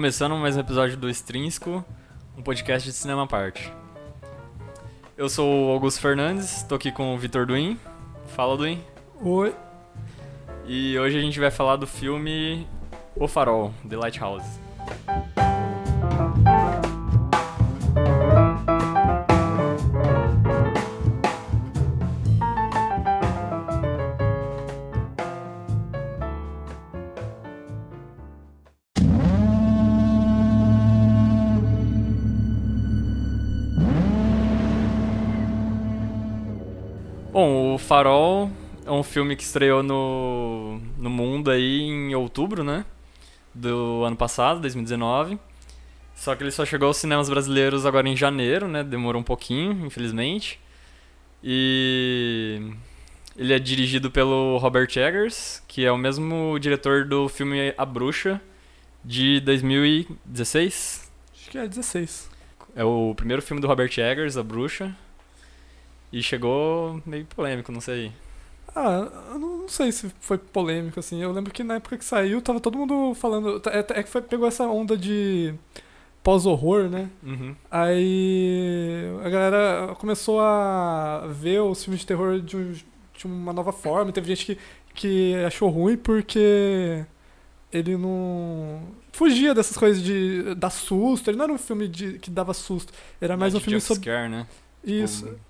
Começando mais um episódio do Extrínseco, um podcast de cinema à parte. Eu sou o Augusto Fernandes, estou aqui com o Vitor Duin. Fala, Duin. Oi. E hoje a gente vai falar do filme O Farol, The Lighthouse. Farol é um filme que estreou no, no mundo aí em outubro, né? Do ano passado, 2019. Só que ele só chegou aos cinemas brasileiros agora em janeiro, né? Demorou um pouquinho, infelizmente. E ele é dirigido pelo Robert Eggers, que é o mesmo diretor do filme A Bruxa, de 2016. Acho que é 16. É o primeiro filme do Robert Eggers, A Bruxa. E chegou meio polêmico, não sei. Ah, eu não sei se foi polêmico, assim. Eu lembro que na época que saiu, tava todo mundo falando. É, é que foi, pegou essa onda de pós-horror, né? Uhum. Aí a galera começou a ver os filmes de terror de, um- de uma nova forma. Teve gente que, que achou ruim porque ele não fugia dessas coisas de dar susto. Ele não era um filme de, que dava susto. Era mais um De filme sobre. jumpscare, né? Isso. Tipo,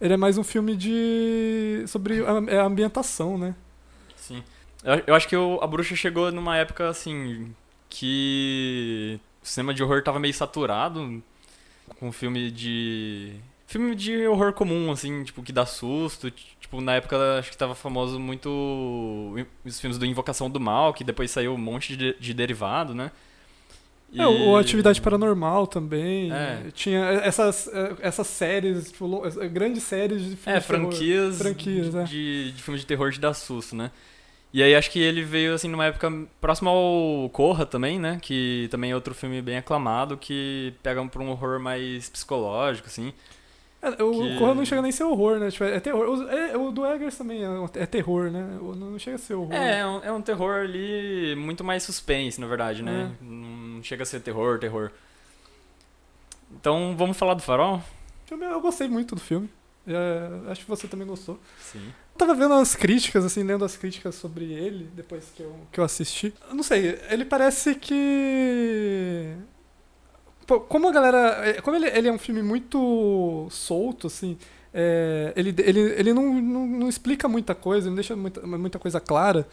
Ele é mais um filme de. sobre a, é a ambientação, né? Sim. Eu, eu acho que o- a bruxa chegou numa época assim que o cinema de horror tava meio saturado com filme de filme de horror comum assim, tipo que dá susto, tipo na época acho que tava famoso muito os filmes do Invocação do Mal, que depois saiu um monte de, de derivado, né? É, o Atividade Paranormal também. É. Tinha essas, eh, essas séries, tipo, eh, grandes séries de filmes É, de terror. franquias, Franquias, de, é. de, de filmes de terror de dar susto, né? E aí acho que ele veio assim numa época próxima ao Corra também, né? Que também é outro filme bem aclamado que pega pra um horror mais psicológico, assim. É, o que- Corra não chega nem a ser horror, né? Tipo, é terror. O, é, o do Eggers também é, é terror, né? O- Não chega a ser horror. É, é um, é um terror ali muito mais suspense, na verdade, né? É. Não chega a ser terror, terror. Então vamos falar do farol? Eu gostei muito do filme. É, acho que você também gostou. Sim. tava vendo as críticas, assim, lendo as críticas sobre ele, depois que eu, que eu assisti. Eu não sei, ele parece que. Como a galera. é, Como ele, ele é um filme muito solto, assim. é, ele ele, ele não, não, não explica muita coisa, não deixa muita, muita coisa clara.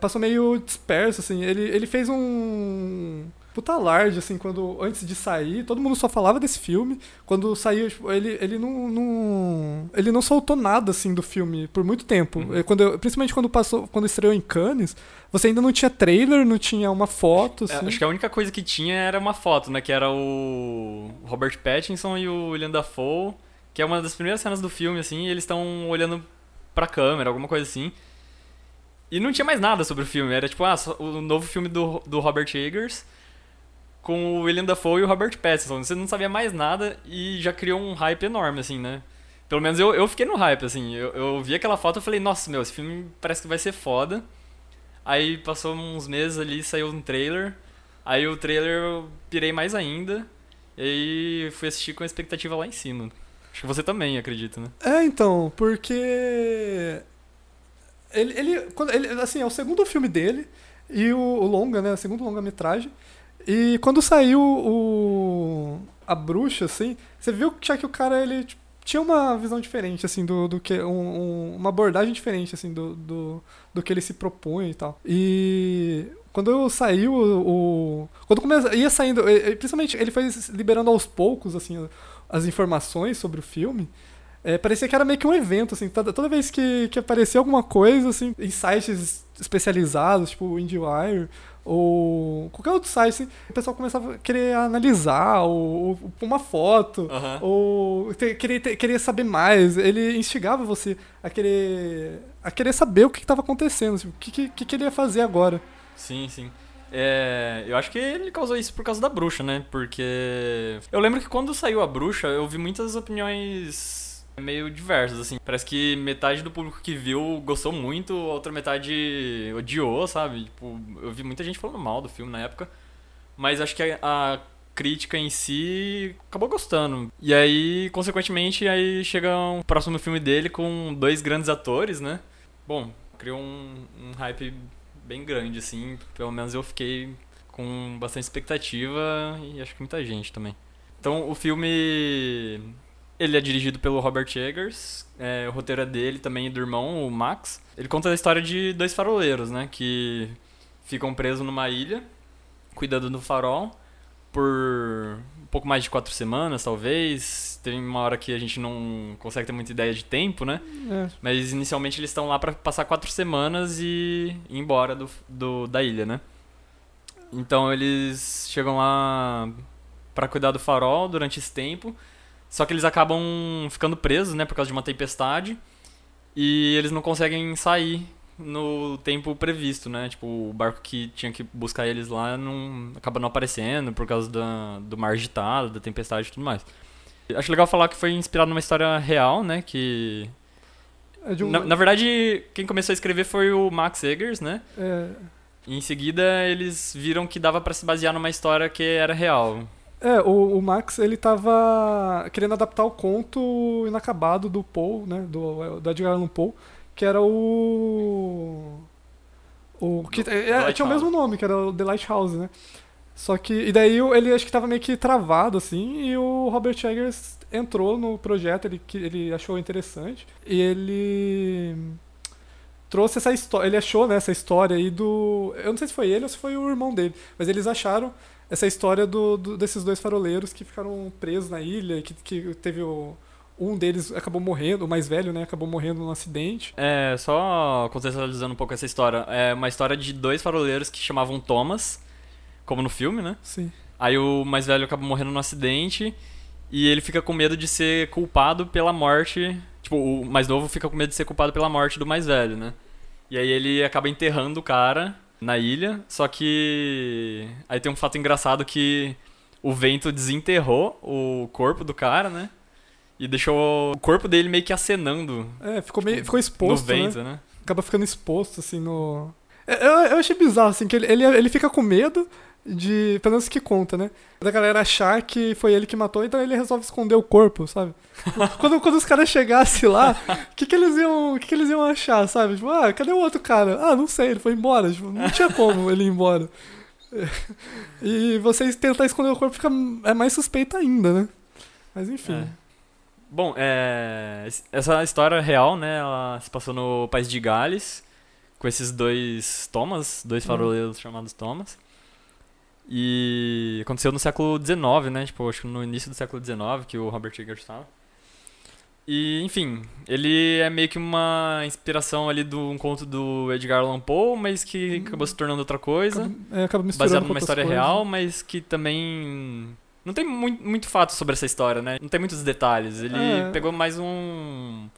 Passou meio disperso, assim. Ele, ele fez um. Puta alarde, assim, quando. Antes de sair, todo mundo só falava desse filme. Quando saiu, tipo, ele, ele não, não. Ele não soltou nada, assim, do filme por muito tempo. Uhum. Quando, eu- principalmente quando passou. Quando estreou em Cannes, você ainda não tinha trailer, não tinha uma foto, É, assim. acho que a única coisa que tinha era uma foto, né? Que era o Robert Pattinson e o William Dafoe, que é uma das primeiras cenas do filme, assim, e eles estão olhando pra câmera, alguma coisa assim. E não tinha mais nada sobre o filme, era tipo, ah, o novo filme do, do Robert Eggers com o William Dafoe e o Robert Pattinson. Você não sabia mais nada e já criou um hype enorme, assim, né? Pelo menos eu, eu fiquei no hype, assim. Eu, eu vi aquela foto e falei, nossa, meu, esse filme parece que vai ser foda. Aí passou uns meses ali, saiu um trailer. Aí o trailer eu pirei mais ainda. E aí fui assistir com a expectativa lá em cima. Acho que você também, acredita, né? É, então, porque. Ele, ele, ele. Assim, é o segundo filme dele. E o, o longa, né? O segundo longa-metragem. E quando saiu o. A bruxa, assim, você viu que já que o cara ele tipo, tinha uma visão diferente, assim, do, do que. um- um- uma abordagem diferente, assim, do, do, do que ele se propõe e tal. E. Quando saiu o. quando começa, ia saindo. Principalmente, ele foi liberando aos poucos, assim, as informações sobre o filme. É, parecia que era meio que um evento, assim, toda, toda vez que, que aparecia alguma coisa, assim, em sites especializados, tipo IndieWire, ou qualquer outro site, assim, o pessoal começava a querer analisar, ou, ou uma foto, Aham. ou querer, querer saber mais. Ele instigava você a querer, a querer saber o que estava acontecendo, assim, o que, que, que ele ia fazer agora. Sim, sim. É, eu acho que ele causou isso por causa da bruxa, né? Porque. Eu lembro que quando saiu a bruxa, eu vi muitas opiniões meio diversas, assim. Parece que metade do público que viu gostou muito, a outra metade odiou, sabe? Tipo, eu vi muita gente falando mal do filme na época. mas acho que a, a crítica em si acabou gostando. E aí, consequentemente, aí chega um próximo filme dele com dois grandes atores, né? Bom, criou um, um hype bem grande, assim. Pelo menos eu fiquei com bastante expectativa e acho que muita gente também. Então, o filme ele é dirigido pelo Robert Eggers, é, o roteiro é dele também e do irmão, o Max. Ele conta a história de dois faroleiros, né, que ficam presos numa ilha, cuidando do farol, por um pouco mais de quatro semanas, talvez. Tem uma hora que a gente não consegue ter muita ideia de tempo, né? É. Mas inicialmente eles estão lá para passar quatro semanas e ir embora do, do, da ilha, né? Então eles chegam lá para cuidar do farol durante esse tempo. Só que eles acabam ficando presos, né, por causa de uma tempestade. E eles não conseguem sair no tempo previsto, né? Tipo, o barco que tinha que buscar eles lá não acaba não aparecendo por causa da, do mar agitado, da tempestade e tudo mais. Acho legal falar que foi inspirado numa história real, né? Que. É um- Na, na verdade, quem começou a escrever foi o Max Eggers, né? é, E em seguida eles viram que dava pra se basear numa história que era real. É, o, o Max, ele tava querendo adaptar o conto inacabado do Poe, né, do, do Edgar Allan Poe, que era o... o que, Do- é, do tinha o mesmo nome, que era o The Lighthouse, né? Só que, e daí ele acho que tava meio que travado, assim, e o Robert Eggers entrou no projeto, ele, que ele achou interessante, e ele trouxe essa história, ele achou, né, essa história aí do... Eu não sei se foi ele ou se foi o irmão dele, mas eles acharam essa história do, do- desses dois faroleiros que ficaram presos na ilha, que, que teve o... Um deles acabou morrendo, o mais velho, né, acabou morrendo num acidente. É, só contextualizando um pouco essa história. É uma história de dois faroleiros que chamavam Thomas, como no filme, né? Sim. Aí o mais velho acaba morrendo num acidente e ele fica com medo de ser culpado pela morte. Tipo, o mais novo fica com medo de ser culpado pela morte do mais velho, né? E aí ele acaba enterrando o cara na ilha, só que aí tem um fato engraçado que o vento desenterrou o corpo do cara, né? E deixou o corpo dele meio que acenando É, ficou meio ficou no exposto, né? vento, né? acaba ficando exposto, assim, no. É, Eu, eu achei bizarro, assim, que ele, ele, ele fica com medo de. Pelo menos que conta, né? Da galera achar que foi ele que matou, então ele resolve esconder o corpo, sabe? quando, quando os caras chegassem lá, o que, que eles iam. O que, que eles iam achar, sabe? Tipo, ah, cadê o outro cara? Ah, não sei, ele foi embora. Tipo, não tinha como ele ir embora. E vocês tentar esconder o corpo fica é mais suspeito ainda, né? Mas enfim. É. Bom, é, es- essa história real, né, ela se passou no país de Gales, com esses dois Thomas, dois Uhum. faroleiros chamados Thomas. E aconteceu no século XIX, né, tipo, acho que no início do século XIX, que o Robert Eggers estava. E, enfim, ele é meio que uma inspiração ali de um conto do Edgar Allan Poe, mas que Hum. acabou se tornando outra coisa Acaba, é, acaba misturando baseado numa história coisas. real, mas que também não tem muito, muito fato sobre essa história, né? Não tem muitos detalhes. Ele É. pegou mais um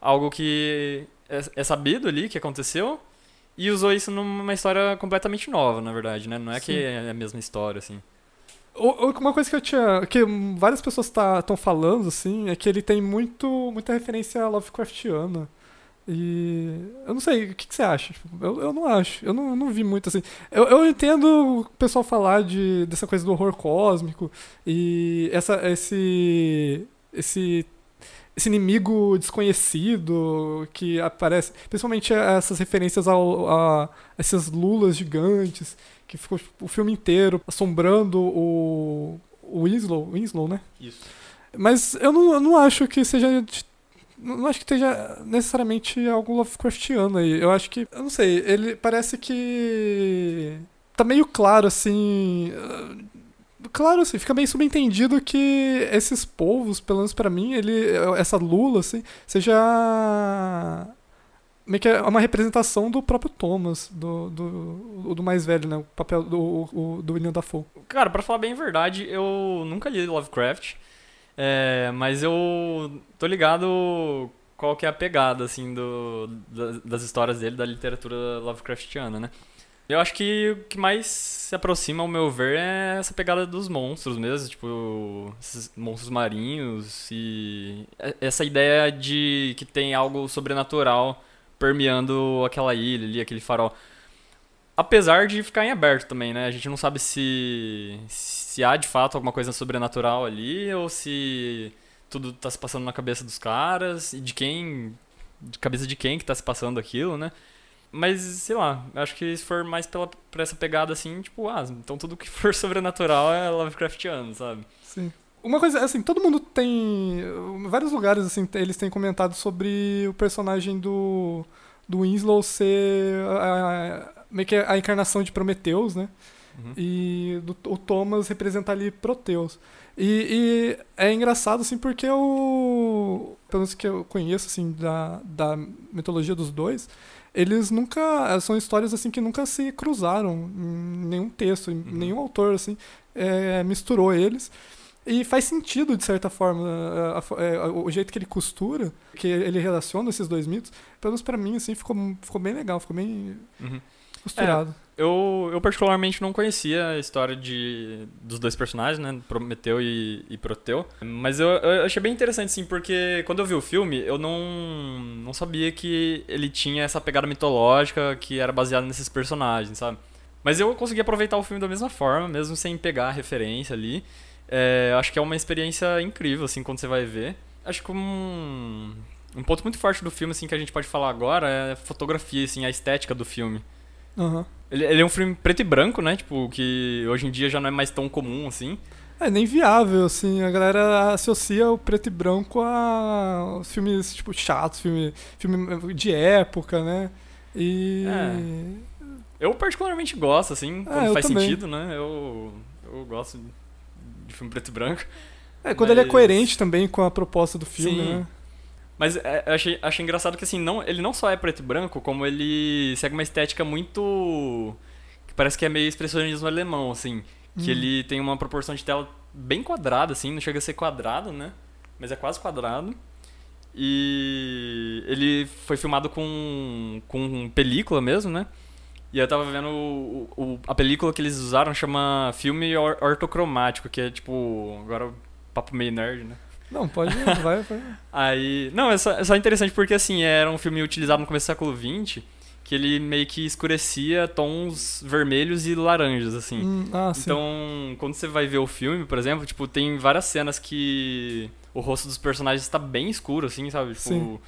algo que é, é sabido ali que aconteceu e usou isso numa história completamente nova, na verdade, né? Não é Sim. que é a mesma história assim. Uma coisa que eu tinha. que várias pessoas estão falando, assim, é que ele tem muito, muita referência a Lovecraftiana. E. Eu não sei, o que, que você acha? Tipo, Eu, eu não acho. Eu não, não vi muito assim. Eu, eu entendo o pessoal falar de, dessa coisa do horror cósmico e essa, esse. esse. Esse inimigo desconhecido que aparece. Principalmente essas referências ao, a essas lulas gigantes que ficou tipo, o filme inteiro assombrando o, o Winslow, Winslow, né? Isso. Mas eu não, eu não acho que seja. Não acho que esteja necessariamente algo Lovecraftiano aí. Eu acho que. Eu não sei, ele parece que. Tá meio claro assim. Claro, assim, fica meio subentendido que esses povos, pelo menos pra mim, ele, essa Lula, assim, seja meio que é uma representação do próprio Thomas, do, do, do mais velho, né? O papel do, o- do William Dafoe. Cara, pra falar bem a verdade, eu nunca li Lovecraft, é, mas eu tô ligado qual que é a pegada, assim, do, da- das histórias dele, da literatura Lovecraftiana, né? Eu acho que o que mais se aproxima, ao meu ver, é essa pegada dos monstros mesmo, tipo, esses monstros marinhos e essa ideia de que tem algo sobrenatural permeando aquela ilha ali, aquele farol. Apesar de ficar em aberto também, né? A gente não sabe se, se há de fato alguma coisa sobrenatural ali ou se tudo tá se passando na cabeça dos caras e de quem. De cabeça de quem que tá se passando aquilo, né? Mas, sei lá, acho que se for mais pela, por essa pegada assim, tipo, ah, então tudo que for sobrenatural é Lovecraftiano, sabe? Sim. Uma coisa, assim, todo mundo tem. Vários lugares, assim, eles têm comentado sobre o personagem do. do Winslow ser. A, a, meio que a encarnação de Prometheus, né? Uhum. E do, o Thomas representa ali Proteus. E, e é engraçado, assim, porque eu. Pelo menos que eu conheço, assim, da, da mitologia dos dois, eles nunca. São histórias, assim, que nunca se cruzaram em nenhum texto, em nenhum autor, assim, é, misturou eles. E faz sentido, de certa forma, a- a- é, o jeito que ele costura, que ele relaciona esses dois mitos, pelo menos pra mim, assim, ficou, ficou bem legal, ficou bem Uhum. costurado. Eu, eu particularmente não conhecia a história de, dos dois personagens, né? Prometeu e, e Proteu. Mas eu, eu achei bem interessante, sim, porque quando eu vi o filme, eu não, não sabia que ele tinha essa pegada mitológica que era baseada nesses personagens, sabe? Mas eu consegui aproveitar o filme da mesma forma, mesmo sem pegar a referência ali. É, acho que é uma experiência incrível, assim, quando você vai ver. Acho que um, um ponto muito forte do filme, assim, que a gente pode falar agora é a fotografia, assim, a estética do filme. Aham. Ele, ele é um filme preto e branco, né? Tipo, que hoje em dia já não é mais tão comum assim. É nem viável, assim, a galera associa o preto e branco a filmes, tipo, chatos, filme, filme de época, né? E... Eu particularmente gosto, assim, quando eu faz também. sentido, né? Eu, eu gosto de filme preto e branco. É, quando ele é Mas- coerente também com a proposta do filme, Sim. né? Mas é, eu achei, achei engraçado que, assim, não, ele não só é preto e branco, como ele segue uma estética muito... que parece que é meio expressionismo alemão, assim. Que Hum. ele tem uma proporção de tela bem quadrada, assim, não chega a ser quadrado, né? Mas é quase quadrado. E ele foi filmado com, com película mesmo, né? E eu tava vendo o, o- a película que eles usaram chama filme or- ortocromático, que é tipo. Agora papo meio nerd, né? Não, pode, vai, vai. Aí. Não, é só, é só interessante porque assim, era um filme utilizado no começo do século XX que ele meio que escurecia tons vermelhos e laranjas, assim. Hum, ah, sim. Então, quando você vai ver o filme, por exemplo, tipo, tem várias cenas que o rosto dos personagens está bem escuro, assim, sabe? Tipo, Sim.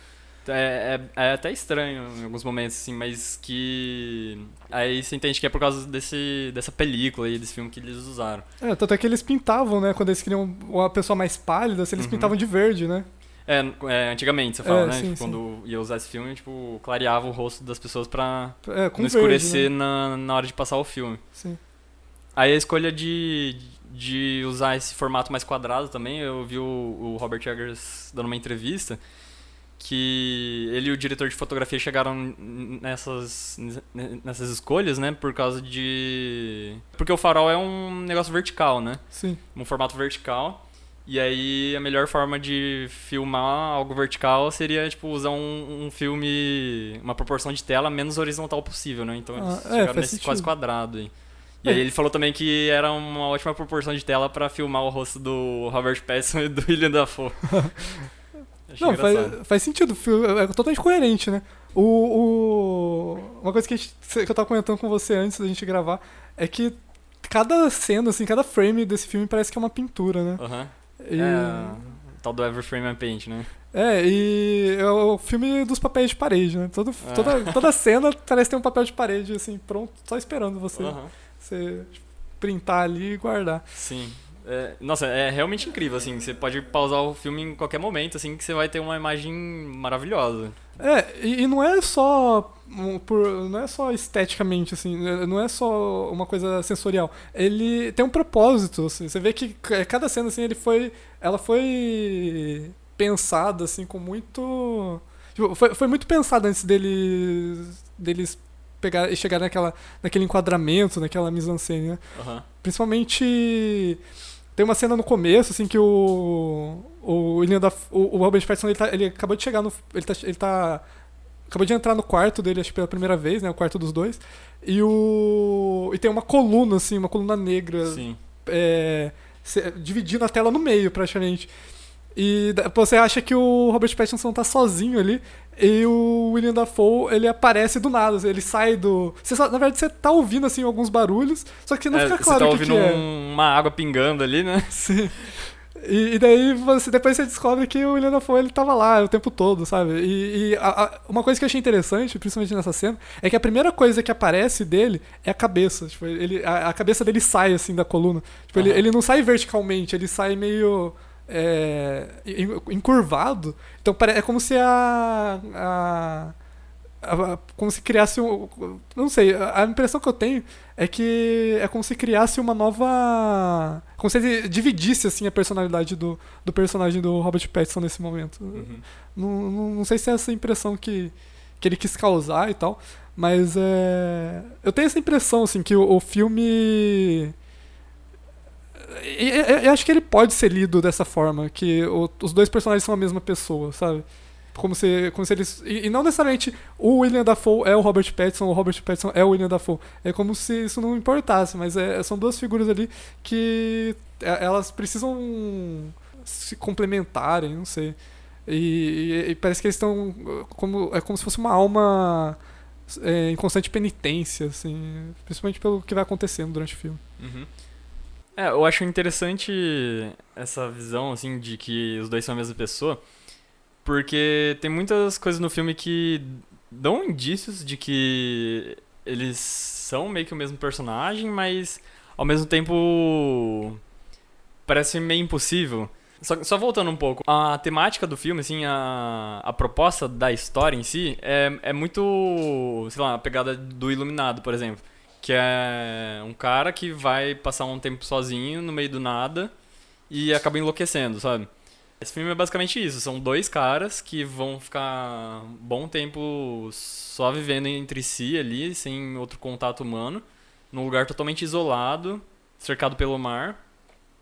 É, é, é até estranho em alguns momentos, assim, mas que. Aí você entende que é por causa desse, dessa película aí, desse filme que eles usaram. É, tanto é que eles pintavam, né? Quando eles queriam uma pessoa mais pálida, assim, eles Uhum. pintavam de verde, né? É, é, antigamente você fala, É, né? sim, Tipo, sim. quando ia usar esse filme, tipo, clareava o rosto das pessoas pra É, não verde, escurecer né? na, na hora de passar o filme. Sim. Aí a escolha de, de usar esse formato mais quadrado também, eu vi o, o Robert Eggers dando uma entrevista que ele e o diretor de fotografia chegaram nessas, nessas escolhas, né, por causa de... Porque o farol é um negócio vertical, né, Sim. um formato vertical, e aí a melhor forma de filmar algo vertical seria, tipo, usar um, um filme, uma proporção de tela menos horizontal possível, né, então eles Ah, é, chegaram nesse quase sentido. quadrado aí. E É. aí ele falou também que era uma ótima proporção de tela pra filmar o rosto do Robert Pattinson e do William Dafoe. Achei Não, engraçado. faz, faz sentido, filme é totalmente coerente, né? O, o- uma coisa que, a gente- que eu tava comentando com você antes da gente gravar é que cada cena, assim, cada frame desse filme parece que é uma pintura, né? Aham. E, É, o tal do Every Frame I Paint, né? é, e é o filme dos papéis de parede, né? Todo, Ah. toda, toda cena parece ter um papel de parede, assim, pronto, só esperando você, Aham. você printar ali e guardar. Sim. É, nossa, é realmente incrível, assim. Você pode pausar o filme em qualquer momento, assim, que você vai ter uma imagem maravilhosa. É, e, e não é só por, não é só esteticamente assim, né, não é só uma coisa sensorial. Ele tem um propósito, assim. Você vê que cada cena assim, ele foi ela foi pensada assim com muito tipo, foi, foi muito pensada antes deles deles pegar e chegar naquela naquele enquadramento, naquela mise-en-scène, né? Aham. Principalmente tem uma cena no começo, assim, que o. O William da, o, o Robert Pattinson ele, tá- ele acabou de chegar no. Ele tá, ele tá. Acabou de entrar no quarto dele, acho que pela primeira vez, né? O quarto dos dois. E o. E tem uma coluna, assim, uma coluna negra. Sim. é, dividindo a tela no meio, praticamente. E você acha que o Robert Pattinson tá sozinho ali. E o William Dafoe, ele aparece do nada. Ele sai do. Você só- na verdade, você tá ouvindo assim alguns barulhos, só que não É, fica você claro tá o que, ouvindo que é. um- uma água pingando ali, né? Sim. E, e daí você depois você descobre que o William Dafoe ele tava lá o tempo todo, sabe? E, e a- a- uma coisa que eu achei interessante, principalmente nessa cena, é que a primeira coisa que aparece dele é a cabeça. Tipo, ele, a, a cabeça dele sai assim da coluna. Tipo, ele, Aham. ele não sai verticalmente, ele sai meio é, en- encurvado. Então é como se a, a- como se criasse um. Não sei, a a impressão que eu tenho é que é como se criasse uma nova. Como se ele dividisse assim a personalidade do, do personagem do Robert Pattinson nesse momento. Uhum. Não, não, não sei se é essa impressão que, que ele quis causar e tal, mas é. Eu tenho essa impressão, assim, que o, o filme. Eu acho que ele pode ser lido dessa forma, que o- os dois personagens são a mesma pessoa, sabe? Como se, como se eles. E, e não necessariamente o William Dafoe é o Robert Pattinson, o Robert Pattinson é o William Dafoe. É como se isso não importasse, mas é- são duas figuras ali que é, elas precisam se complementarem, não sei. E, e- e parece que eles estão. Como, é como se fosse uma alma é, em constante penitência, assim. Principalmente pelo que vai acontecendo durante o filme. Uhum. É, eu acho interessante essa visão, assim, de que os dois são a mesma pessoa, porque tem muitas coisas no filme que dão indícios de que eles são meio que o mesmo personagem, mas ao mesmo tempo parece meio impossível. Só, só voltando um pouco, a temática do filme, assim, a, a proposta da história em si é, é muito, sei lá, a pegada do Iluminado, por exemplo. Que é um cara que vai passar um tempo sozinho no meio do nada e acaba enlouquecendo, sabe? Esse filme é basicamente isso. São dois caras que vão ficar um bom tempo só vivendo entre si ali, sem outro contato humano, num lugar totalmente isolado, cercado pelo mar,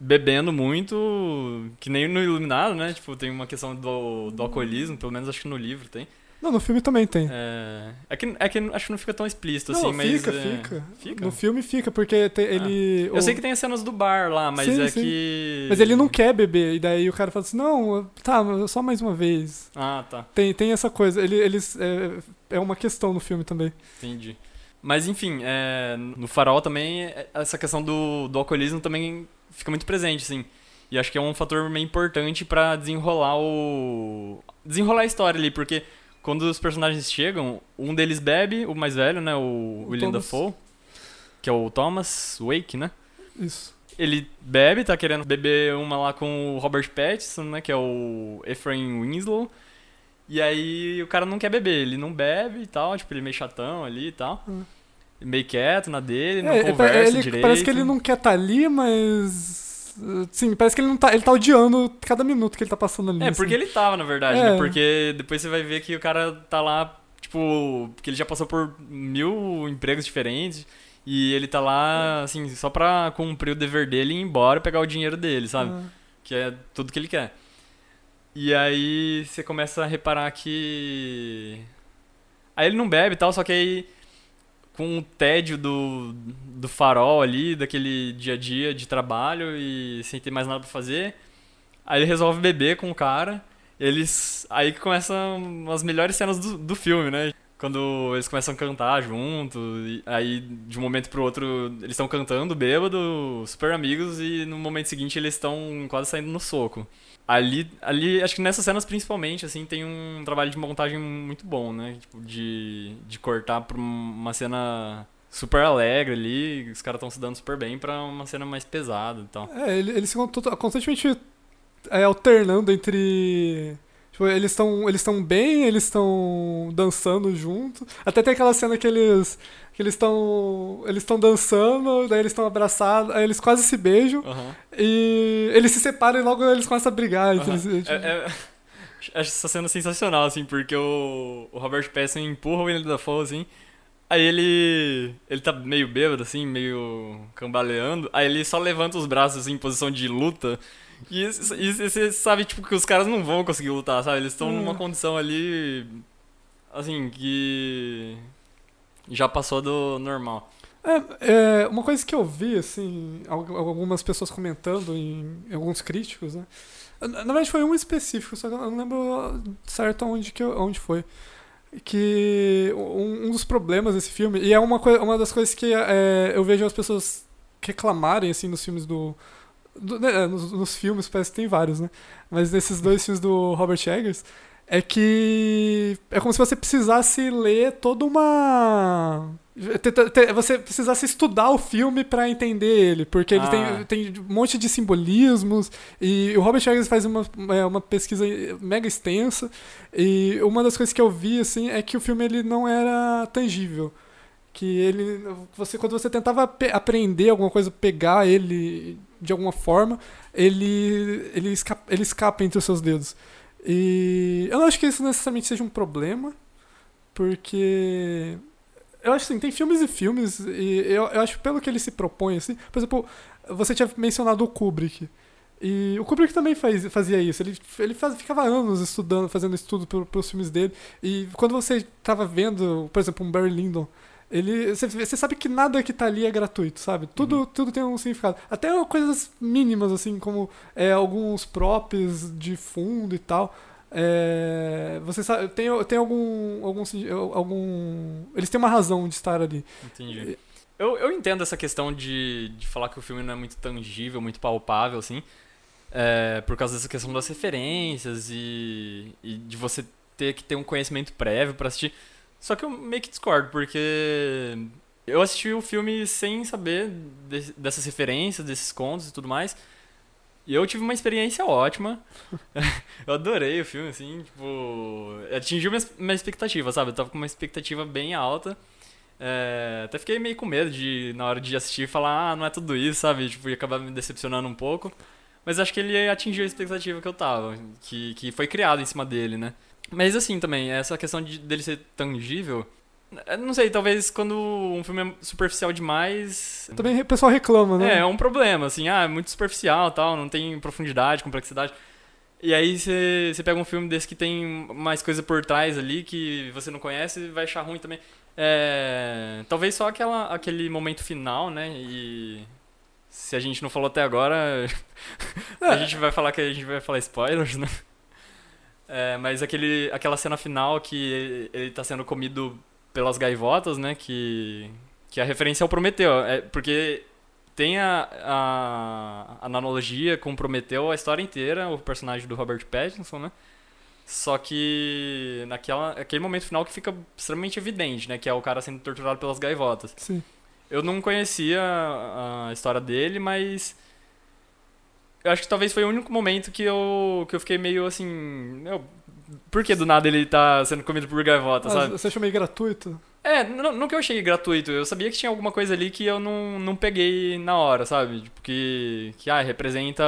bebendo muito, que nem no Iluminado, né? Tipo, tem uma questão do, do alcoolismo, pelo menos acho que no livro tem. Não, no filme também tem. É, é, que, é que acho que não fica tão explícito não, assim, mas. fica, é, fica, Fica? No filme fica, porque te- ele. Eu o- sei que tem as cenas do bar lá, mas Sim, é sim. que. Mas ele não quer beber, e daí o cara fala assim: não, tá, só mais uma vez. Ah, tá. Tem, tem essa coisa. Ele, eles, é, é uma questão no filme também. Entendi. Mas enfim, é, no farol também, é, essa questão do, do alcoolismo também fica muito presente, assim. E acho que é um fator meio importante pra desenrolar o. desenrolar a história ali, porque quando os personagens chegam, um deles bebe, o mais velho, né? O, O William Thomas. Dafoe, que é o Thomas Wake, né? Isso. Ele bebe, tá querendo beber uma lá com o Robert Pattinson, né? Que é o Ephraim Winslow. E aí o cara não quer beber, ele não bebe e tal, tipo, ele é meio chatão ali e tal. Hum. Meio quieto na dele, não É, conversa ele- direito. Parece que ele não quer estar ali, mas. Sim, parece que ele não tá. Ele tá odiando cada minuto que ele tá passando ali. É, porque assim. ele tava, na verdade, É. né? Porque depois você vai ver que o cara tá lá, tipo, porque ele já passou por mil empregos diferentes. E ele tá lá, assim, só pra cumprir o dever dele e ir embora pegar o dinheiro dele, sabe? Ah, que é tudo que ele quer. E aí você começa a reparar que. Aí ele não bebe e tal, só que aí com o tédio do, do farol ali, daquele dia a dia de trabalho e sem ter mais nada pra fazer, aí ele resolve beber com o cara. Eles. Aí que começam as melhores cenas do, do filme, né? Quando eles começam a cantar junto, e aí de um momento pro outro eles estão cantando, bêbado, super amigos, e no momento seguinte eles estão quase saindo no soco. Ali, ali, acho que nessas cenas principalmente, assim, tem um trabalho de montagem muito bom, né? Tipo, de, de cortar pra uma cena super alegre ali, os caras estão se dando super bem pra uma cena mais pesada e tal. É, ele- eles ficam to- constantemente é, alternando entre. Tipo, eles estão eles tão bem, eles estão dançando junto. Até tem aquela cena que eles. que eles estão. Eles estão dançando, daí eles estão abraçados, aí eles quase se beijam. Aham. E eles se separam e logo eles começam a brigar. Aham. eles, tipo, É- é- acho essa cena sensacional, assim, porque o, o Robert Pattinson empurra o William Dafoe, assim, aí ele ele tá meio bêbado, assim, meio cambaleando, aí ele só levanta os braços, assim, em posição de luta, e você sabe, tipo, que os caras não vão conseguir lutar, sabe? Eles estão Hum. numa condição ali, assim, que já passou do normal. É, é, uma coisa que eu vi, assim, algumas pessoas comentando em, em alguns críticos, né? Na verdade foi um específico, só que eu não lembro certo onde, que eu, onde foi. Que um, um, dos problemas desse filme, e é uma, uma das coisas que é, eu vejo as pessoas reclamarem, assim, nos filmes do... do né, nos, nos, filmes, parece que tem vários, né? Mas nesses dois filmes do Robert Eggers, é que é como se você precisasse ler toda uma você precisasse estudar o filme para entender ele, porque ele ah. tem, tem um monte de simbolismos e o Robert Eggers faz uma, é, uma pesquisa mega extensa e uma das coisas que eu vi assim é que o filme ele não era tangível que ele você quando você tentava aprender alguma coisa pegar ele de alguma forma ele ele escapa, ele escapa entre os seus dedos e eu não acho que isso necessariamente seja um problema porque eu acho assim, tem filmes e filmes, e eu, eu acho pelo que ele se propõe, assim. Por exemplo, você tinha mencionado o Kubrick. E o Kubrick também faz, fazia isso. Ele, ele faz, ficava anos estudando, fazendo estudo para os filmes dele. E quando você estava vendo, por exemplo, um Barry Lyndon, ele, você, você sabe que nada que está ali é gratuito, sabe? Tudo, uhum. tudo tem um significado. Até coisas mínimas, assim, como é, alguns props de fundo e tal. É, você sabe, tem, tem algum, algum, algum. Eles têm uma razão de estar ali. Entendi. Eu, eu entendo essa questão de, de falar que o filme não é muito tangível, muito palpável, assim. É, por causa dessa questão das referências e, e de você ter que ter um conhecimento prévio para assistir. Só que eu meio que discordo, porque eu assisti o filme sem saber de, dessas referências, desses contos e tudo mais. E eu tive uma experiência ótima. eu adorei o filme, assim, tipo. Atingiu minha, minha expectativa, sabe? Eu tava com uma expectativa bem alta. É, até fiquei meio com medo de, na hora de assistir, falar, ah, não é tudo isso, sabe? Tipo, ia acabar me decepcionando um pouco. Mas acho que ele atingiu a expectativa que eu tava, que, que foi criado em cima dele, né? Mas assim também, essa questão de, dele ser tangível, não sei, talvez quando um filme é superficial demais. Também o pessoal reclama, né? É, é um problema, assim, ah, é muito superficial tal, não tem profundidade, complexidade. E aí você pega um filme desse que tem mais coisa por trás ali que você não conhece e vai achar ruim também. É, talvez só aquela, aquele momento final, né? E se a gente não falou até agora, a gente vai falar que a gente vai falar spoilers, né? É, mas aquele, aquela cena final que ele tá sendo comido pelas gaivotas, né? Que, que a referência ao Prometeu. É, porque tem a, a, a analogia com Prometeu a história inteira, o personagem do Robert Pattinson, né? Só que naquela aquele momento final que fica extremamente evidente, né? Que é o cara sendo torturado pelas gaivotas. Sim. Eu não conhecia a, a história dele, mas eu acho que talvez foi o único momento que eu, que eu fiquei meio assim. Meu, por que do nada ele tá sendo comido por gaivota, ah, sabe? Você achou meio gratuito? É, não, não que eu achei gratuito, eu sabia que tinha alguma coisa ali que eu não, não peguei na hora, sabe? Tipo, que, que ah, representa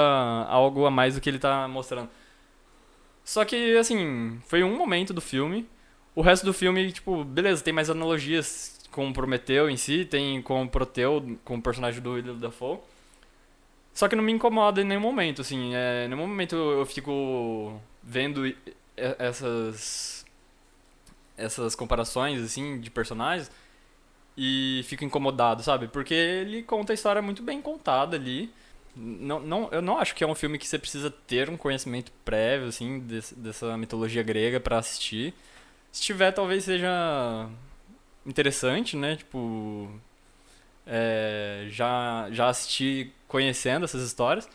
algo a mais do que ele tá mostrando. Só que, assim, foi um momento do filme. O resto do filme, tipo, beleza, tem mais analogias com o Prometeu em si, tem com o Proteu, com o personagem do William Dafoe. Só que não me incomoda em nenhum momento, assim. É, em nenhum momento eu fico vendo essas essas comparações assim de personagens e fico incomodado, sabe? Porque ele conta a história muito bem contada ali. Não, não, eu não acho que é um filme que você precisa ter um conhecimento prévio assim dessa mitologia grega para assistir. Se tiver, talvez seja interessante, né? Tipo, é, já já assisti conhecendo essas histórias.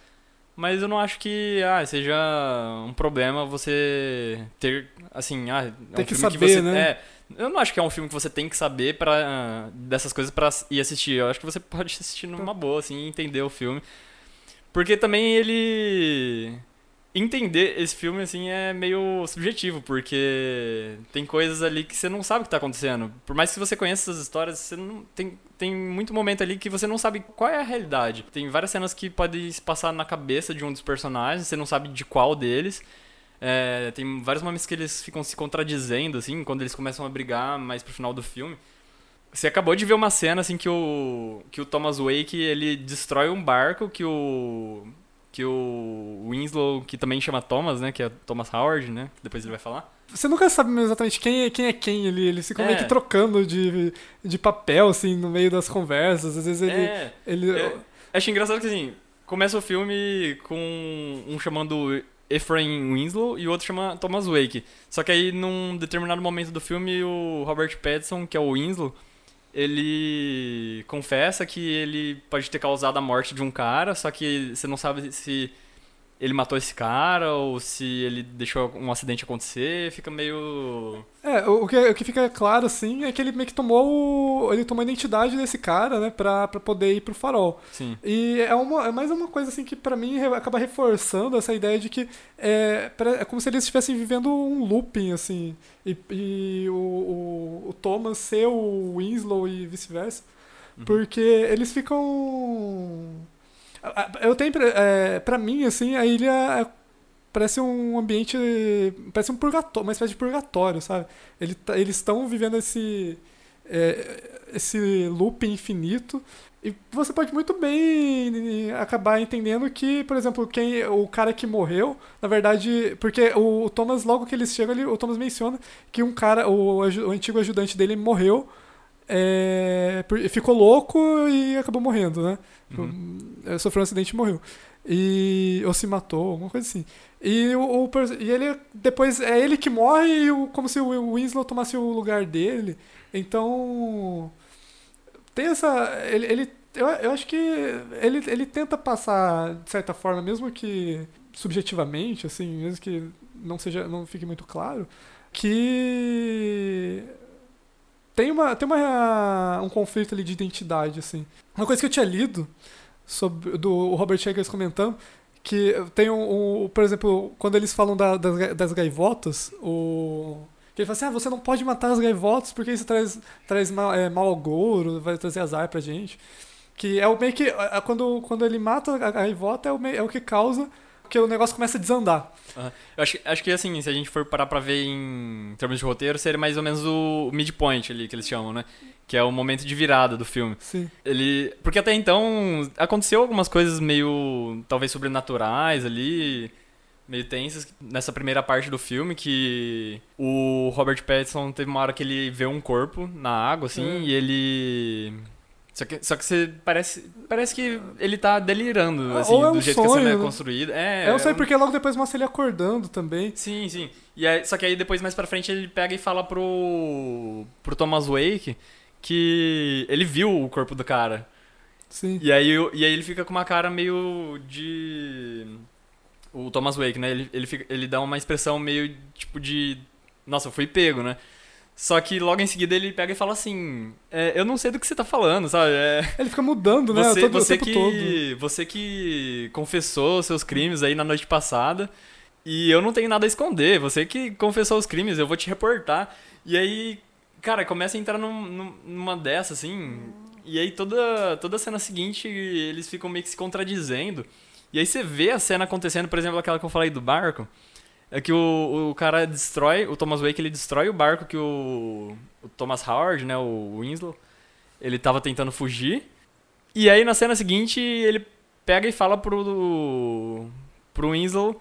Mas eu não acho que ah, seja um problema você ter, assim, ah, é tem um que saber, que você, né? É, eu não acho que é um filme que você tem que saber para dessas coisas para ir assistir. Eu acho que você pode assistir numa boa, assim, entender o filme. Porque também ele entender esse filme assim é meio subjetivo, porque tem coisas ali que você não sabe o que está acontecendo. Por mais que você conheça essas histórias, você não tem tem muito momento ali que você não sabe qual é a realidade. Tem várias cenas que podem se passar na cabeça de um dos personagens, você não sabe de qual deles. É, tem vários momentos que eles ficam se contradizendo, assim, quando eles começam a brigar mais pro final do filme. Você acabou de ver uma cena, assim, que o, que o Thomas Wake, ele destrói um barco que o que o Winslow, que também chama Thomas, né? Que é Thomas Howard, né? Depois ele vai falar. Você nunca sabe exatamente quem é quem, é quem ele, eles ficam É. meio que trocando de, de papel, assim, no meio das conversas. Às vezes ele. É, ele eu acho engraçado que assim, começa o filme com um chamando Ephraim Winslow e o outro chama Thomas Wake. Só que aí, num determinado momento do filme, o Robert Pattinson, que é o Winslow, ele confessa que ele pode ter causado a morte de um cara, só que você não sabe se ele matou esse cara ou se ele deixou um acidente acontecer, fica meio. É, o que, o que fica claro, assim, é que ele meio que tomou. o- Ele tomou a identidade desse cara, né, pra, pra poder ir pro farol. Sim. E é, uma, é mais uma coisa assim que pra mim acaba reforçando essa ideia de que é, é como se eles estivessem vivendo um looping, assim. E, e o, o, o Thomas ser o Winslow e vice-versa. Porque eles ficam. Eu tenho. É, pra mim, assim, a ilha é- parece um ambiente. Parece um purgatório, uma espécie de purgatório, sabe? Ele tá- eles estão vivendo esse. é, esse loop infinito. E você pode muito bem acabar entendendo que, por exemplo, quem o cara que morreu, na verdade, porque o, o Thomas logo que eles chegam, ele, o Thomas menciona que um cara, o, o antigo ajudante dele morreu, é, ficou louco e acabou morrendo, né? Uhum. É, Sofreu um acidente e morreu. E ou se matou, alguma coisa assim. E, o, o e ele depois é ele que morre e o, como se o Winslow tomasse o lugar dele. Então tem essa ele, ele eu, eu acho que ele, ele tenta passar de certa forma, mesmo que subjetivamente, assim, mesmo que não seja não fique muito claro, que tem uma tem uma um conflito ali de identidade assim. Uma coisa que eu tinha lido sobre do Robert Eggers comentando que tem um, um- por exemplo, quando eles falam da- das, das gaivotas, o que ele fala assim, ah, você não pode matar as gaivotas porque isso traz, traz mal, é, mal agouro, vai trazer azar pra gente. Que é o meio que, é, quando, quando ele mata a gaivota, é o, meio, é o que causa que o negócio começa a desandar. Aham. Eu acho, acho que assim, se a gente for parar pra ver em termos de roteiro, seria mais ou menos o midpoint ali que eles chamam, né? Que é o momento de virada do filme. Sim. Ele. Porque até então aconteceu algumas coisas meio. talvez sobrenaturais ali. Meio tensas nessa primeira parte do filme que o Robert Pattinson teve uma hora que ele vê um corpo na água, assim, É. e ele. Só que, só que você parece. Parece que ele tá delirando, Ah, assim, é do um jeito que a cena sonho, é construída. É, eu sei um- porque logo depois mostra ele acordando também. Sim, sim. E aí, só que aí depois, mais pra frente, ele pega e fala pro, pro Thomas Wake que ele viu o corpo do cara. Sim. E aí, e aí ele fica com uma cara meio de... O Thomas Wake, né? Ele, ele, fica, ele dá uma expressão meio, tipo, de... Nossa, eu fui pego, né? Só que logo em seguida ele pega e fala assim... "É, eu não sei do que você tá falando, sabe? É, Ele fica mudando, né? você, todo, você, que, todo. você que confessou seus crimes aí na noite passada e eu não tenho nada a esconder. Você que confessou os crimes, eu vou te reportar. E aí, cara, começa a entrar num- num- numa dessa, assim. E aí toda, toda a cena seguinte eles ficam meio que se contradizendo. E aí você vê a cena acontecendo, por exemplo, aquela que eu falei do barco. É que o, o cara destrói, o Thomas Wake, ele destrói o barco que o, o Thomas Howard, né, o Winslow, ele tava tentando fugir. E aí na cena seguinte ele pega e fala pro pro Winslow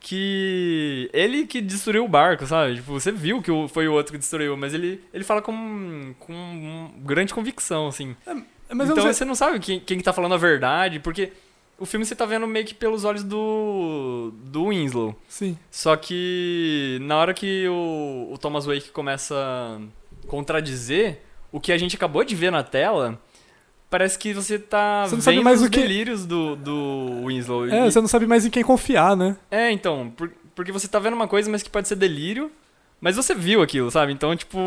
que ele que destruiu o barco, sabe? Tipo, você viu que foi o outro que destruiu, mas ele, ele fala com, com grande convicção, assim. Mas eu então não você não sabe quem, quem que tá falando a verdade, porque o filme você tá vendo meio que pelos olhos do, do Winslow. Sim. Só que na hora que o, o Thomas Wake começa a contradizer o que a gente acabou de ver na tela, parece que você tá Você não vendo sabe mais os o que- delírios do, do Winslow. É, E- você não sabe mais em quem confiar, né? é, então, por- porque você tá vendo uma coisa, mas que pode ser delírio, mas você viu aquilo, sabe? Então, tipo,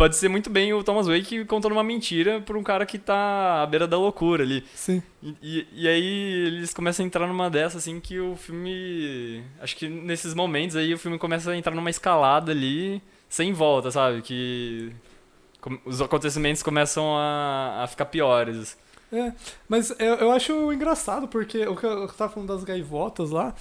pode ser muito bem o Thomas Wake contando uma mentira por um cara que tá à beira da loucura ali. Sim. E, e- e aí eles começam a entrar numa dessa, assim, que o filme. Acho que nesses momentos aí o filme começa a entrar numa escalada ali, sem volta, sabe? Que os acontecimentos começam a, a ficar piores. É, mas eu, eu acho engraçado, porque o que eu tava falando das gaivotas lá,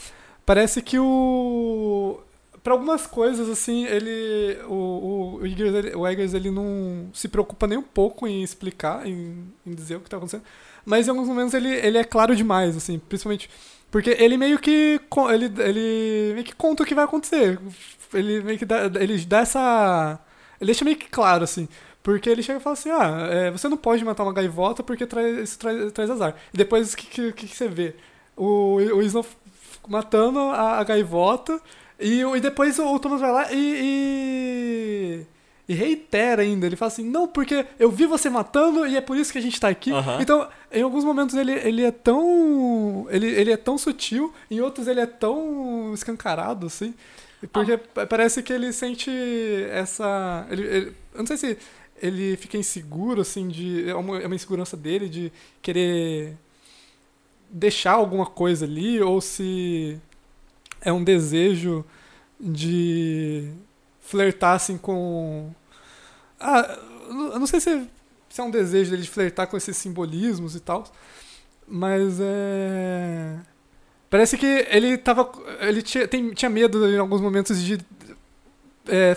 parece que o. Pra algumas coisas, assim, ele. O, o, Eggers, ele, o Eggers, ele não se preocupa nem um pouco em explicar, em, em dizer o que tá acontecendo. Mas em alguns momentos ele, ele é claro demais, assim, principalmente Porque ele meio que. Ele, ele meio que conta o que vai acontecer. Ele meio que dá, ele dá essa. Ele deixa meio que claro, assim. Porque ele chega e fala assim: ah, é, você não pode matar uma gaivota porque traz, isso traz, traz azar. E depois o que, que, que você vê? O, o Snow matando a, a gaivota. E, e depois o, o Thomas vai lá e, e. e reitera ainda. Ele fala assim: não, porque eu vi você matando e é por isso que a gente tá aqui. Aham. Então, em alguns momentos ele, ele é tão. Ele, ele é tão sutil, em outros ele é tão escancarado, assim. Porque pa- parece que ele sente essa. Ele, ele- eu não sei se ele fica inseguro, assim, de. É uma, é uma insegurança dele de querer deixar alguma coisa ali, ou se é um desejo de flertar assim com. Ah, eu não- sei se, se é um desejo dele de flertar com esses simbolismos e tal, mas é. Parece que ele tava. Ele tinha, tem- tinha medo em alguns momentos de é,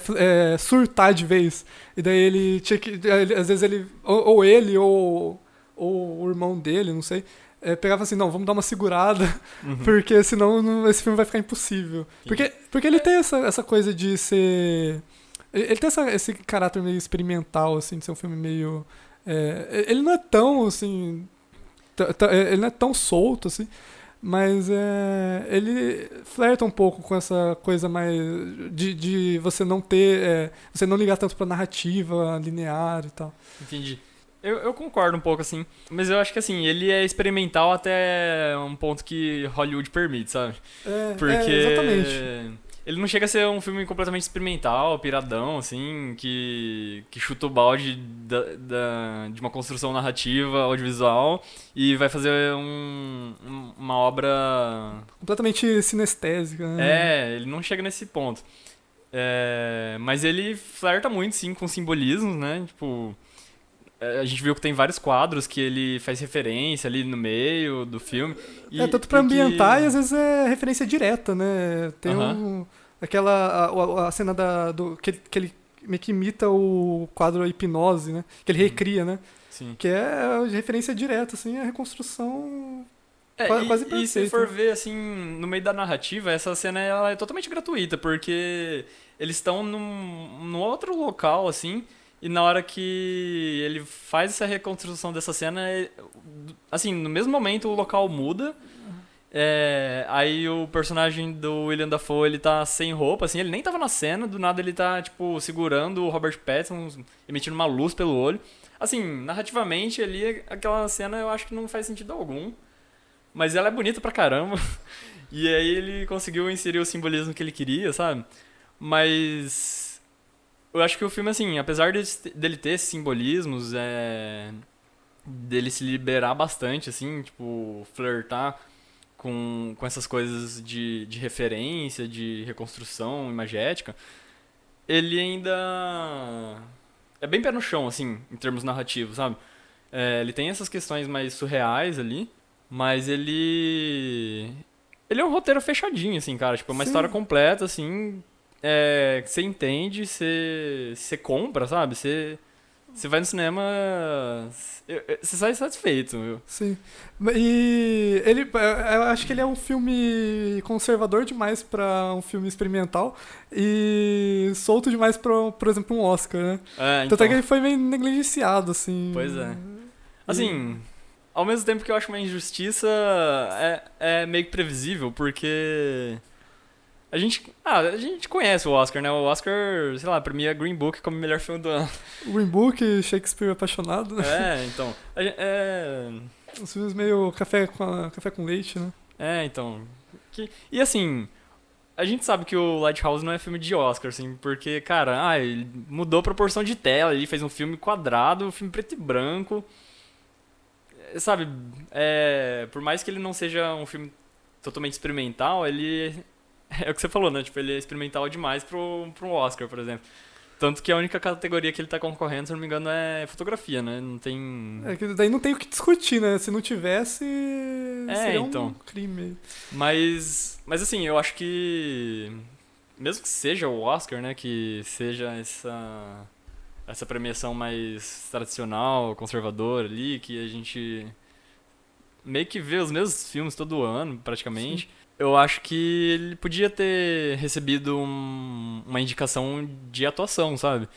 é, surtar de vez. E daí ele tinha que. ele- às vezes ele. Ou, ou ele, ou, ou o irmão dele, não sei. É, pegava assim, não, vamos dar uma segurada, Uhum. porque senão não- esse filme vai ficar impossível. Porque, porque ele tem essa, essa coisa de ser. Ele tem essa- esse caráter meio experimental, assim, de ser um filme meio. é, ele não é tão, assim. t- Ele não é tão solto, assim. Mas é, ele flerta um pouco com essa coisa mais. de, de você não ter. é, você não ligar tanto pra narrativa linear e tal. Entendi. Eu, eu concordo um pouco, assim. Mas eu acho que, assim, ele é experimental até um ponto que Hollywood permite, sabe? É, Porque. é, exatamente. Ele não chega a ser um filme completamente experimental, piradão, assim, que, que chuta o balde da, da- de uma construção narrativa, audiovisual, e vai fazer um- um- uma obra Completamente sinestésica. né? é, ele não chega nesse ponto. É, mas ele flerta muito, sim, com simbolismos, né? Tipo, é, a gente viu que tem vários quadros que ele faz referência ali no meio do filme. E, é, tanto pra e que- ambientar e às vezes é referência direta, né? Tem um, aquela. A, a- cena da, do, que, ele- que ele meio que imita o quadro Hipnose, né? Que ele Uhum. recria, né? Sim. Que é referência direta, assim, a reconstrução. É, Qua- e, quase e se for ver, assim, no meio da narrativa, essa cena ela é totalmente gratuita, porque eles estão num, num outro local, assim, e na hora que ele faz essa reconstrução dessa cena, é- assim, no mesmo momento o local muda, é, aí o personagem do William Dafoe, ele tá sem roupa, assim, ele nem tava na cena, do nada ele tá, tipo, segurando o Robert Pattinson, emitindo uma luz pelo olho. Assim, narrativamente ali, aquela cena eu acho que não faz sentido algum. Mas ela é bonita pra caramba. E aí ele conseguiu inserir o simbolismo que ele queria, sabe? Mas. Eu acho que o filme, assim, apesar de- dele ter esses simbolismos, é. dele se liberar bastante, assim, tipo, flertar com, com essas coisas de, de referência, de reconstrução imagética, ele ainda. é bem pé no chão, assim, em termos narrativos, sabe? É, ele tem essas questões mais surreais ali, mas ele. Ele é um roteiro fechadinho, assim, cara. Tipo, é uma Sim. história completa, assim. É, você entende, você, você compra, sabe? Você, você vai no cinema. Você sai satisfeito, viu? Sim. E ele. Eu acho que ele é um filme conservador demais pra um filme experimental e solto demais pra, por exemplo, um Oscar, né? É, Tanto então, é que ele foi meio negligenciado, assim. Pois é. Assim, ao mesmo tempo que eu acho uma injustiça, é, é meio que previsível, porque. A gente, ah, a gente conhece o Oscar, né? O Oscar, sei lá, premia Green Book como melhor filme do ano. Green Book, Shakespeare apaixonado, né? É, então. a gen- É, Uns filmes meio café com, a- café com leite, né? é então. Que, e assim, a gente sabe que o Lighthouse não é filme de Oscar, assim, porque, cara, ah, ele mudou a proporção de tela, ele fez um filme quadrado, um filme preto e branco. É, Sabe, é, por mais que ele não seja um filme totalmente experimental, ele é o que você falou, né? Tipo, ele é experimental demais pro, pro Oscar, por exemplo. Tanto que a única categoria que ele tá concorrendo, se não me engano, é fotografia, né? Não tem. É que daí não tem o que discutir, né? Se não tivesse, É, seria então. um crime. Mas, mas assim, eu acho que mesmo que seja o Oscar, né, que seja essa essa premiação mais tradicional, conservadora ali, que a gente meio que vê os mesmos filmes todo ano, praticamente. Sim. Eu acho que ele podia ter recebido um, uma indicação de atuação, sabe?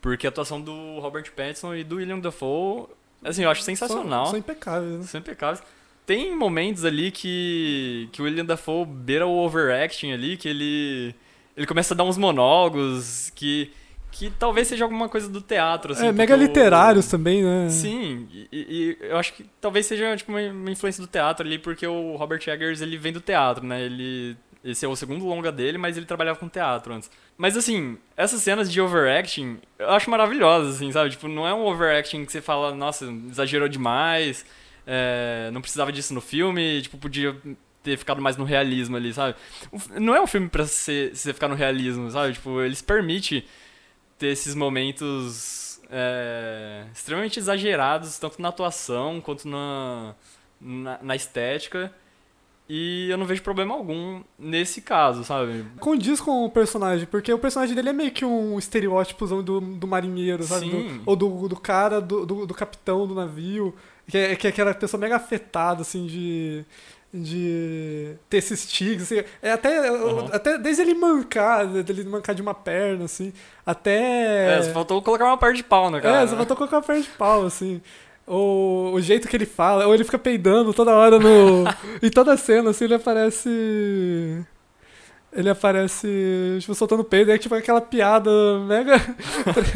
Porque a atuação do Robert Pattinson e do William Dafoe, assim, eu acho sensacional. São, são impecáveis, né? São impecáveis. Tem momentos ali que, que o William Dafoe beira o overacting ali, que ele, ele começa a dar uns monólogos, que que talvez seja alguma coisa do teatro, assim. É, mega literários também, né? Sim, e, e, eu acho que talvez seja tipo, uma, uma, influência do teatro ali, porque o Robert Eggers, ele vem do teatro, né? Ele... Esse é o segundo longa dele, mas ele trabalhava com teatro antes. Mas assim, essas cenas de overacting, eu acho maravilhosas, assim, sabe? Tipo, não é um overacting que você fala, nossa, exagerou demais, é, não precisava disso no filme, tipo, podia ter ficado mais no realismo ali, sabe? Não é um filme pra você, você ficar no realismo, sabe? Tipo, eles permitem ter esses momentos é, extremamente exagerados, tanto na atuação quanto na, na, na, estética. E eu não vejo problema algum nesse caso, sabe? Condiz com o personagem, porque o personagem dele é meio que um estereótipo do, do marinheiro, sabe? Do, ou do, do cara, do, do, do capitão do navio, que é, que é aquela pessoa mega afetada, assim, de de ter esses tiques, assim, é até, uhum. até desde ele mancar, dele mancar de uma perna, assim, até... É, só faltou colocar uma perna de pau, né, cara? É, só faltou colocar uma perna de pau, assim. O, o jeito que ele fala, ou ele fica peidando toda hora no... em toda cena, assim, ele aparece... Ele aparece, tipo, soltando peido, é tipo aquela piada mega...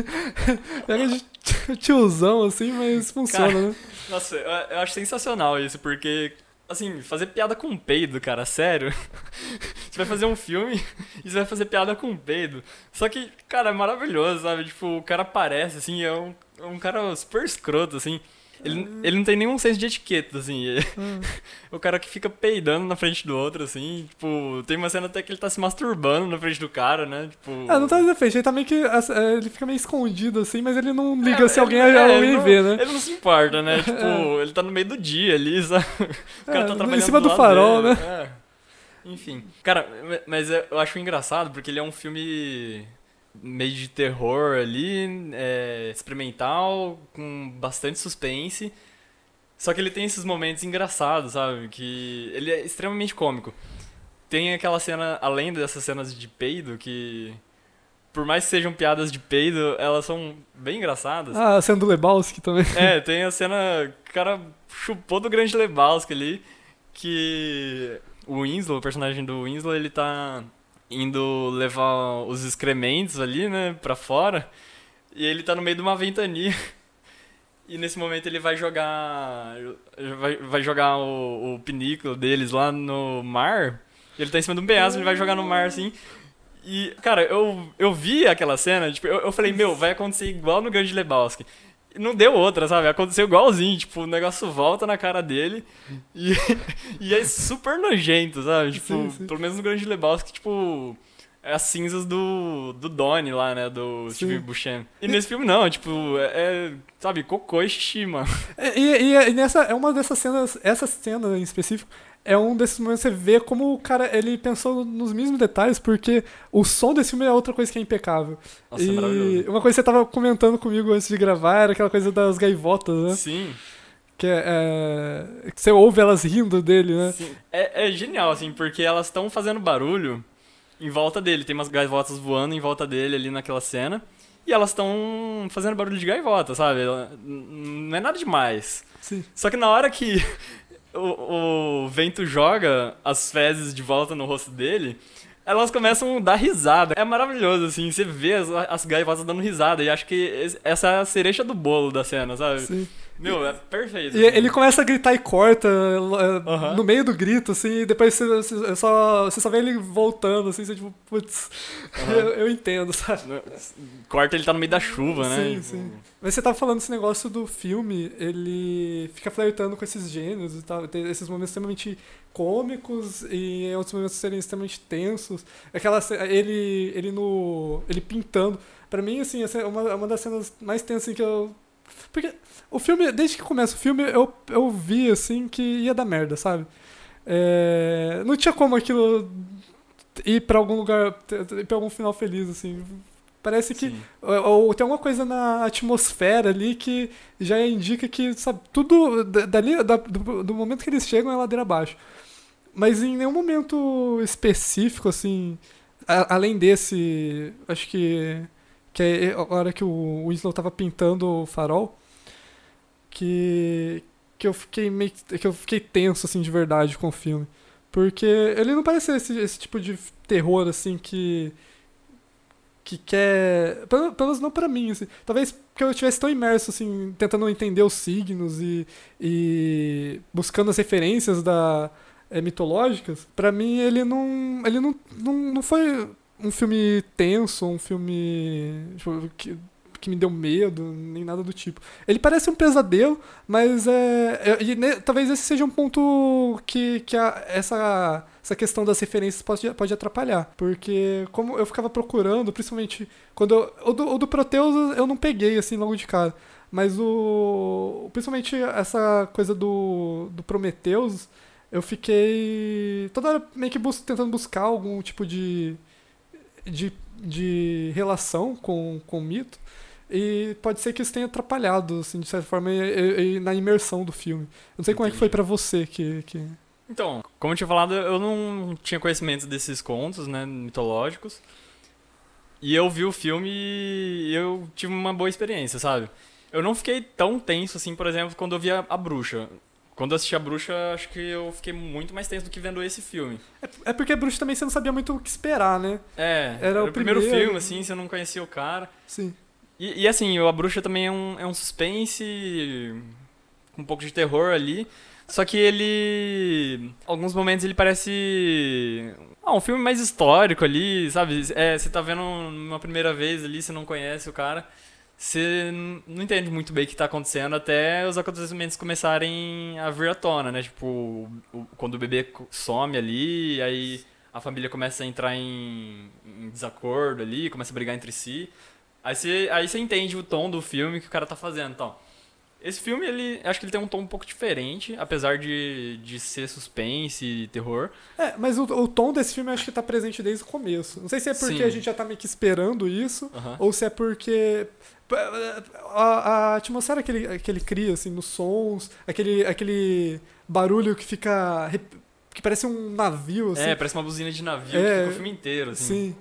mega de tiozão, assim, mas funciona, cara, né? Nossa, eu acho sensacional isso, porque assim, fazer piada com peido, cara, sério. você vai fazer um filme e você vai fazer piada com peido. Só que, cara, é maravilhoso, sabe? Tipo, o cara aparece, assim, é um, é um cara super escroto, assim. Ele, ele não tem nenhum senso de etiqueta, assim. Hum. o cara que fica peidando na frente do outro, assim. Tipo, tem uma cena até que ele tá se masturbando na frente do cara, né? Tipo... É, não tá de frente, ele tá meio que. É, ele fica meio escondido, assim, mas ele não liga é, se alguém, é, alguém não, vê, né? Ele não se importa, né? Tipo, é. ele tá no meio do dia ali, sabe? O cara tá é, trabalhando. Em cima do, do farol, dele. né? É. Enfim. Cara, mas eu acho engraçado porque ele é um filme meio de terror ali, é, experimental, com bastante suspense. Só que ele tem esses momentos engraçados, sabe? Que ele é extremamente cômico. Tem aquela cena, além dessas cenas de peido, que por mais que sejam piadas de peido, elas são bem engraçadas. Ah, a cena do Lebowski também. É, tem a cena que o cara chupou do grande Lebowski ali, que o Winslow, o personagem do Winslow, ele tá indo levar os excrementos ali, né, pra fora. E ele tá no meio de uma ventania. E nesse momento ele vai jogar. Vai, vai jogar o, o pinículo deles lá no mar. Ele tá em cima de um penhasco, ele vai jogar no mar assim. E, cara, eu, eu vi aquela cena, tipo, eu, eu falei, meu, vai acontecer igual no Grande Lebowski não deu outra, sabe? Aconteceu igualzinho, tipo, o negócio volta na cara dele e, e é super nojento, sabe? Tipo, sim, sim. pelo menos no Grande Lebowski, tipo, é as cinzas do, do Donnie lá, né? Do sim. Steve Buscemi. E nesse filme não, tipo, é, é sabe, cocô e xixi, mano. É, e, e, e, nessa, é uma dessas cenas, essa cena em específico, é um desses momentos que você vê como o cara ele pensou nos mesmos detalhes, porque o som desse filme é outra coisa que é impecável. Nossa, é e uma coisa que você tava comentando comigo antes de gravar era aquela coisa das gaivotas, né? Sim. Que, é, é, que você ouve elas rindo dele, né? Sim. É, é genial, assim, porque elas estão fazendo barulho em volta dele. Tem umas gaivotas voando em volta dele ali naquela cena. E elas estão fazendo barulho de gaivota, sabe? Não é nada demais. Sim. Só que na hora que o, o vento joga as fezes de volta no rosto dele, elas começam a dar risada. É maravilhoso, assim, você vê as, as gaivotas dando risada. E acho que essa é a cereja do bolo da cena, sabe? Sim. Meu, é perfeito. E ele começa a gritar e corta uh, no meio do grito, assim, e depois você, você, só, você só vê ele voltando, assim, você tipo, putz, eu, eu, entendo, sabe? Corta ele tá no meio da chuva, né? Sim, sim. Mas você tava falando esse negócio do filme, ele fica flertando com esses gêneros e tal, tem esses momentos extremamente cômicos e em outros momentos serem extremamente tensos. Aquela ele ele no ele pintando. Para mim assim, é uma, uma das cenas mais tensas assim, que eu porque o filme, desde que começa o filme, eu, eu vi, assim, que ia dar merda, sabe? É, não tinha como aquilo ir pra algum lugar, ir pra algum final feliz, assim. Parece que ou, ou tem alguma coisa na atmosfera ali que já indica que, sabe, tudo da- dali, da- do, do momento que eles chegam é ladeira abaixo. Mas em nenhum momento específico, assim, a- além desse, acho que, que é a hora que o Winslow tava pintando o farol, que, que eu fiquei meio que eu fiquei tenso, assim, de verdade com o filme. Porque ele não parece esse, esse tipo de terror, assim, que que quer. Pelo, pelo menos não pra mim, assim. Talvez porque eu estivesse tão imerso, assim, tentando entender os signos e, e buscando as referências da, eh, mitológicas. Pra mim, ele não. Ele não, não, não foi um filme tenso, um filme. tipo, que, que me deu medo, nem nada do tipo. Ele parece um pesadelo, mas é. é- e ne- talvez esse seja um ponto que, que a- essa, essa questão das referências pode, pode atrapalhar. Porque como eu ficava procurando, principalmente quando eu, o, do, o do Proteus eu não peguei assim logo de cara. Mas o. Principalmente essa coisa do, do Prometheus, eu fiquei. toda hora meio que bus- tentando buscar algum tipo de. De, de relação com, com o mito. E pode ser que isso tenha atrapalhado, assim, de certa forma, e- e- e na imersão do filme. Eu não sei como é que foi pra você que. que... Então, como eu tinha falado, eu não tinha conhecimento desses contos, né, mitológicos. E eu vi o filme e eu tive uma boa experiência, sabe? Eu não fiquei tão tenso assim, por exemplo, quando eu vi a, a bruxa. Quando eu assisti a bruxa, acho que eu fiquei muito mais tenso do que vendo esse filme. É porque a bruxa também você não sabia muito o que esperar, né? É, Era era, o o primeiro, primeiro- filme, assim, você não conhecia o cara. Sim. E, e, assim, a bruxa também é um, é um suspense com um pouco de terror ali. Só que ele. Alguns momentos ele parece. Ah, um filme mais histórico ali, sabe? É, você tá vendo uma primeira vez ali, você não conhece o cara. Você não entende muito bem o que tá acontecendo até os acontecimentos começarem a vir à tona, né? Tipo, quando o bebê some ali, aí a família começa a entrar em, em desacordo ali, começa a brigar entre si. Aí você, aí você entende o tom do filme que o cara tá fazendo, então. Esse filme, ele, acho que ele tem um tom um pouco diferente, apesar de, de ser suspense e terror. É, mas o, o tom desse filme acho que tá presente desde o começo. Não sei se é porque Sim. a gente já tá meio que esperando isso, ou se é porque. A, a atmosfera que ele, que ele cria, assim, nos sons, aquele, aquele barulho que fica. que parece um navio, assim. É, parece uma buzina de navio É, que fica o filme inteiro, assim. Sim.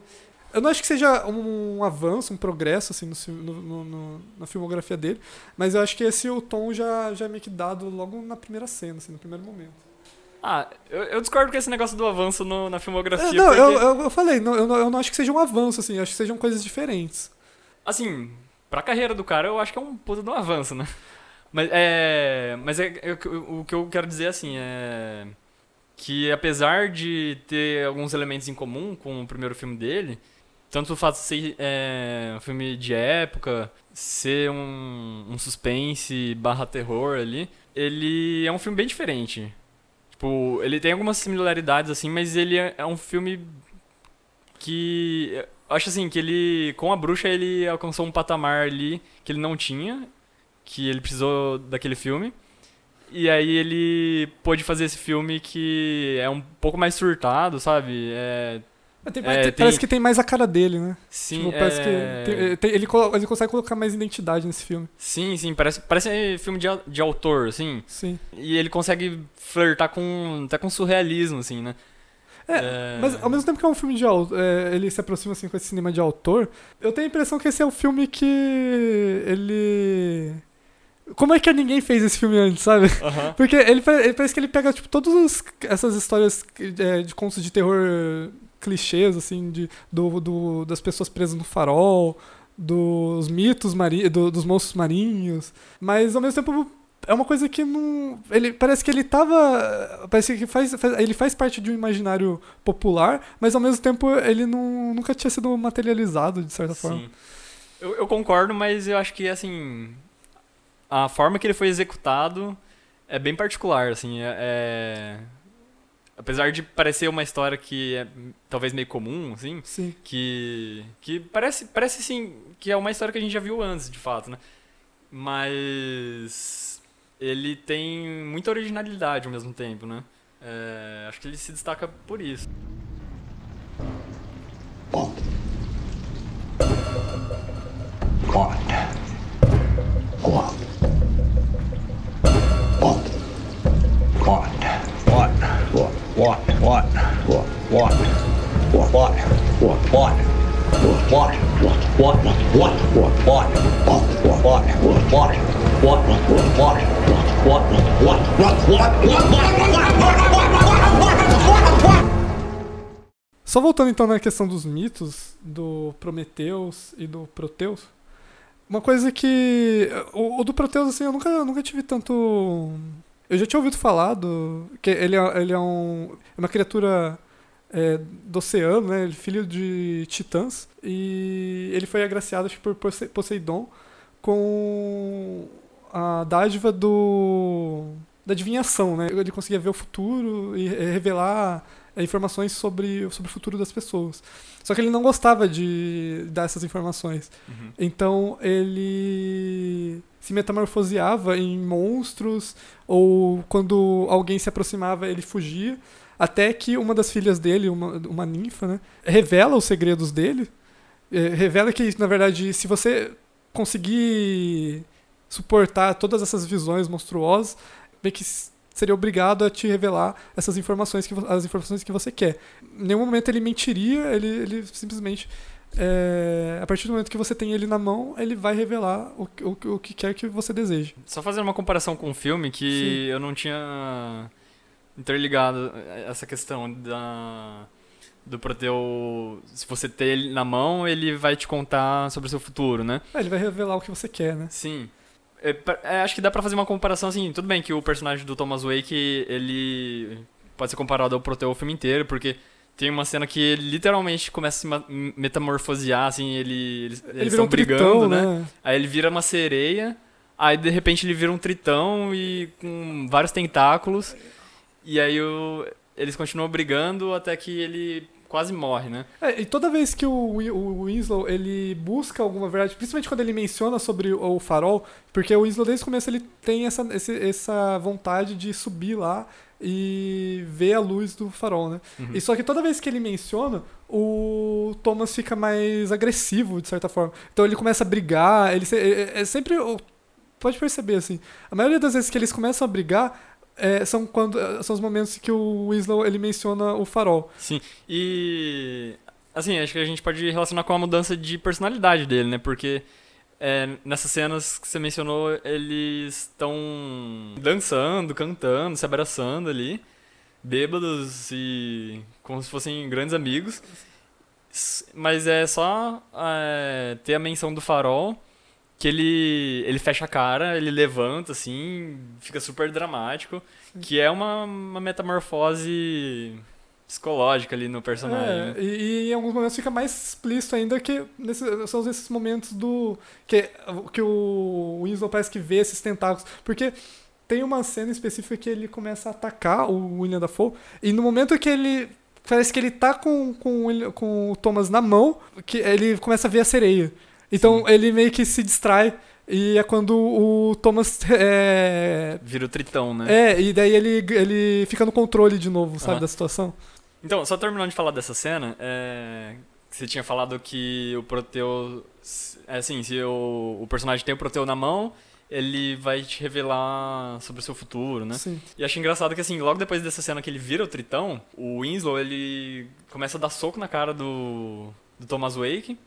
Eu não acho que seja um avanço, um progresso, assim, no, no- no- na filmografia dele, mas eu acho que esse o tom já, já é meio que dado logo na primeira cena, assim, no primeiro momento. Ah, eu, eu discordo com esse negócio do avanço no- na filmografia. É, não, porque, eu, eu, eu falei, não, eu, não, eu não acho que seja um avanço, assim, acho que sejam coisas diferentes. Assim, pra carreira do cara, eu acho que é um puta de um avanço, né? Mas é. Mas é, é o que eu- quero dizer, assim, é. Que apesar de ter alguns elementos em comum com o primeiro filme dele, tanto o fato de ser é, um filme de época, ser um, um suspense barra terror ali, ele é um filme bem diferente. Tipo, ele tem algumas similaridades, assim, mas ele é, é um filme que. Eu acho assim, que ele. Com a bruxa ele alcançou um patamar ali que ele não tinha, que ele precisou daquele filme. E aí ele pôde fazer esse filme que é um pouco mais surtado, sabe? É, tem- É, tem- Parece que tem mais a cara dele, né? sim, Tipo, parece é... que tem- tem- ele, ele consegue colocar mais identidade nesse filme. Sim, sim, parece, parece filme de, de autor, assim. Sim. E ele consegue flertar com. até com surrealismo, assim, né? É, Mas ao mesmo tempo que é um filme de autor, ele se aproxima assim com esse cinema de autor, eu tenho a impressão que esse é o filme que ele como é que ninguém fez esse filme antes, sabe? Porque ele, ele parece que ele pega tipo todas essas histórias é, de contos de terror clichês assim de do, do- das pessoas presas no farol, dos mitos mari do- dos monstros marinhos, mas ao mesmo tempo é uma coisa que não. Ele, parece que ele tava. Parece que faz, faz- ele faz parte de um imaginário popular, mas ao mesmo tempo ele não, nunca tinha sido materializado, de certa forma. Sim. Eu, eu concordo, mas eu acho que, assim, a forma que ele foi executado é bem particular, assim, é... é- Apesar de parecer uma história que é talvez meio comum, assim, Sim. que que parece parece sim que é uma história que a gente já viu antes de fato né mas ele tem muita originalidade ao mesmo tempo né É, acho que ele se destaca por isso? What? What? What? What? What? What? What? What? What? Só voltando então na questão dos mitos do Prometeus e do Proteus. Uma coisa que. O, o do Proteus, assim, eu nunca, eu nunca tive tanto. Eu já tinha ouvido falar do. Que ele é, ele é um. É uma criatura é, do oceano, né? É filho de titãs. E ele foi agraciado acho, por Pose- Poseidon com a dádiva do. da adivinhação, né? Ele conseguia ver o futuro e eh, revelar eh, informações sobre, sobre o futuro das pessoas. Só que ele não gostava de dar essas informações. Uhum. Então ele se metamorfoseava em monstros ou quando alguém se aproximava ele fugia. Até que uma das filhas dele, uma, uma ninfa, né, revela os segredos dele. eh, revela que, na verdade, se você conseguir suportar todas essas visões monstruosas, meio que seria obrigado a te revelar essas informações que as informações que você quer. Em nenhum momento ele mentiria, ele, ele simplesmente é, a partir do momento que você tem ele na mão, ele vai revelar o, que- o, o que quer que você deseje. Só fazendo uma comparação com o filme que eu não tinha interligado essa questão da do Proteu, se você ter ele na mão, ele vai te contar sobre o seu futuro, né? É, ele vai revelar o que você quer, né? Sim. É, é, acho que dá pra fazer uma comparação assim. Tudo bem que o personagem do Thomas Wake, ele pode ser comparado ao Proteu o filme inteiro, porque tem uma cena que ele literalmente começa a se metamorfosear, assim, ele, eles, Ele estão um brigando, tritão, né? né? Aí ele vira uma sereia, aí de repente ele vira um tritão e com vários tentáculos. E aí o- eles continuam brigando até que ele quase morre, né? É, e toda vez que o, Wi- o Winslow ele busca alguma verdade, principalmente quando ele menciona sobre o, o farol, porque o Winslow desde o começo ele tem essa, esse- essa vontade de subir lá e ver a luz do farol, né? Uhum. E só que toda vez que ele menciona, o Thomas fica mais agressivo, de certa forma. Então ele começa a brigar, ele é, é sempre. Pode perceber, assim. A maioria das vezes que eles começam a brigar é, são, quando, são os momentos que o Winslow ele menciona o farol. Sim. E assim, acho que a gente pode relacionar com a mudança de personalidade dele, né? Porque é, nessas cenas que você mencionou, eles estão dançando, cantando, se abraçando ali, bêbados e como se fossem grandes amigos. Mas é só é, ter a menção do farol que ele, ele fecha a cara, ele levanta assim, fica super dramático, que é uma, uma metamorfose psicológica ali no personagem. É, né? e, e em alguns momentos fica mais explícito ainda que nesse- são esses momentos do. Que, que o Winslow parece que vê esses tentáculos. Porque tem uma cena específica que ele começa a atacar o William Dafoe, e no momento que ele. Parece que ele tá com, com, com o Thomas na mão, que ele começa a ver a sereia. Então ele meio que se distrai. E é quando o Thomas. É, Vira o tritão, né? é e daí ele, ele fica no controle de novo, sabe, Aham. da situação. Então, só terminando de falar dessa cena, é, você tinha falado que o Proteu. É assim, se o, o personagem tem o Proteu na mão, ele vai te revelar sobre o seu futuro, né? Sim. E acho engraçado que, assim, logo depois dessa cena que ele vira o Tritão, o Winslow, ele começa a dar soco na cara do, do Thomas Wake,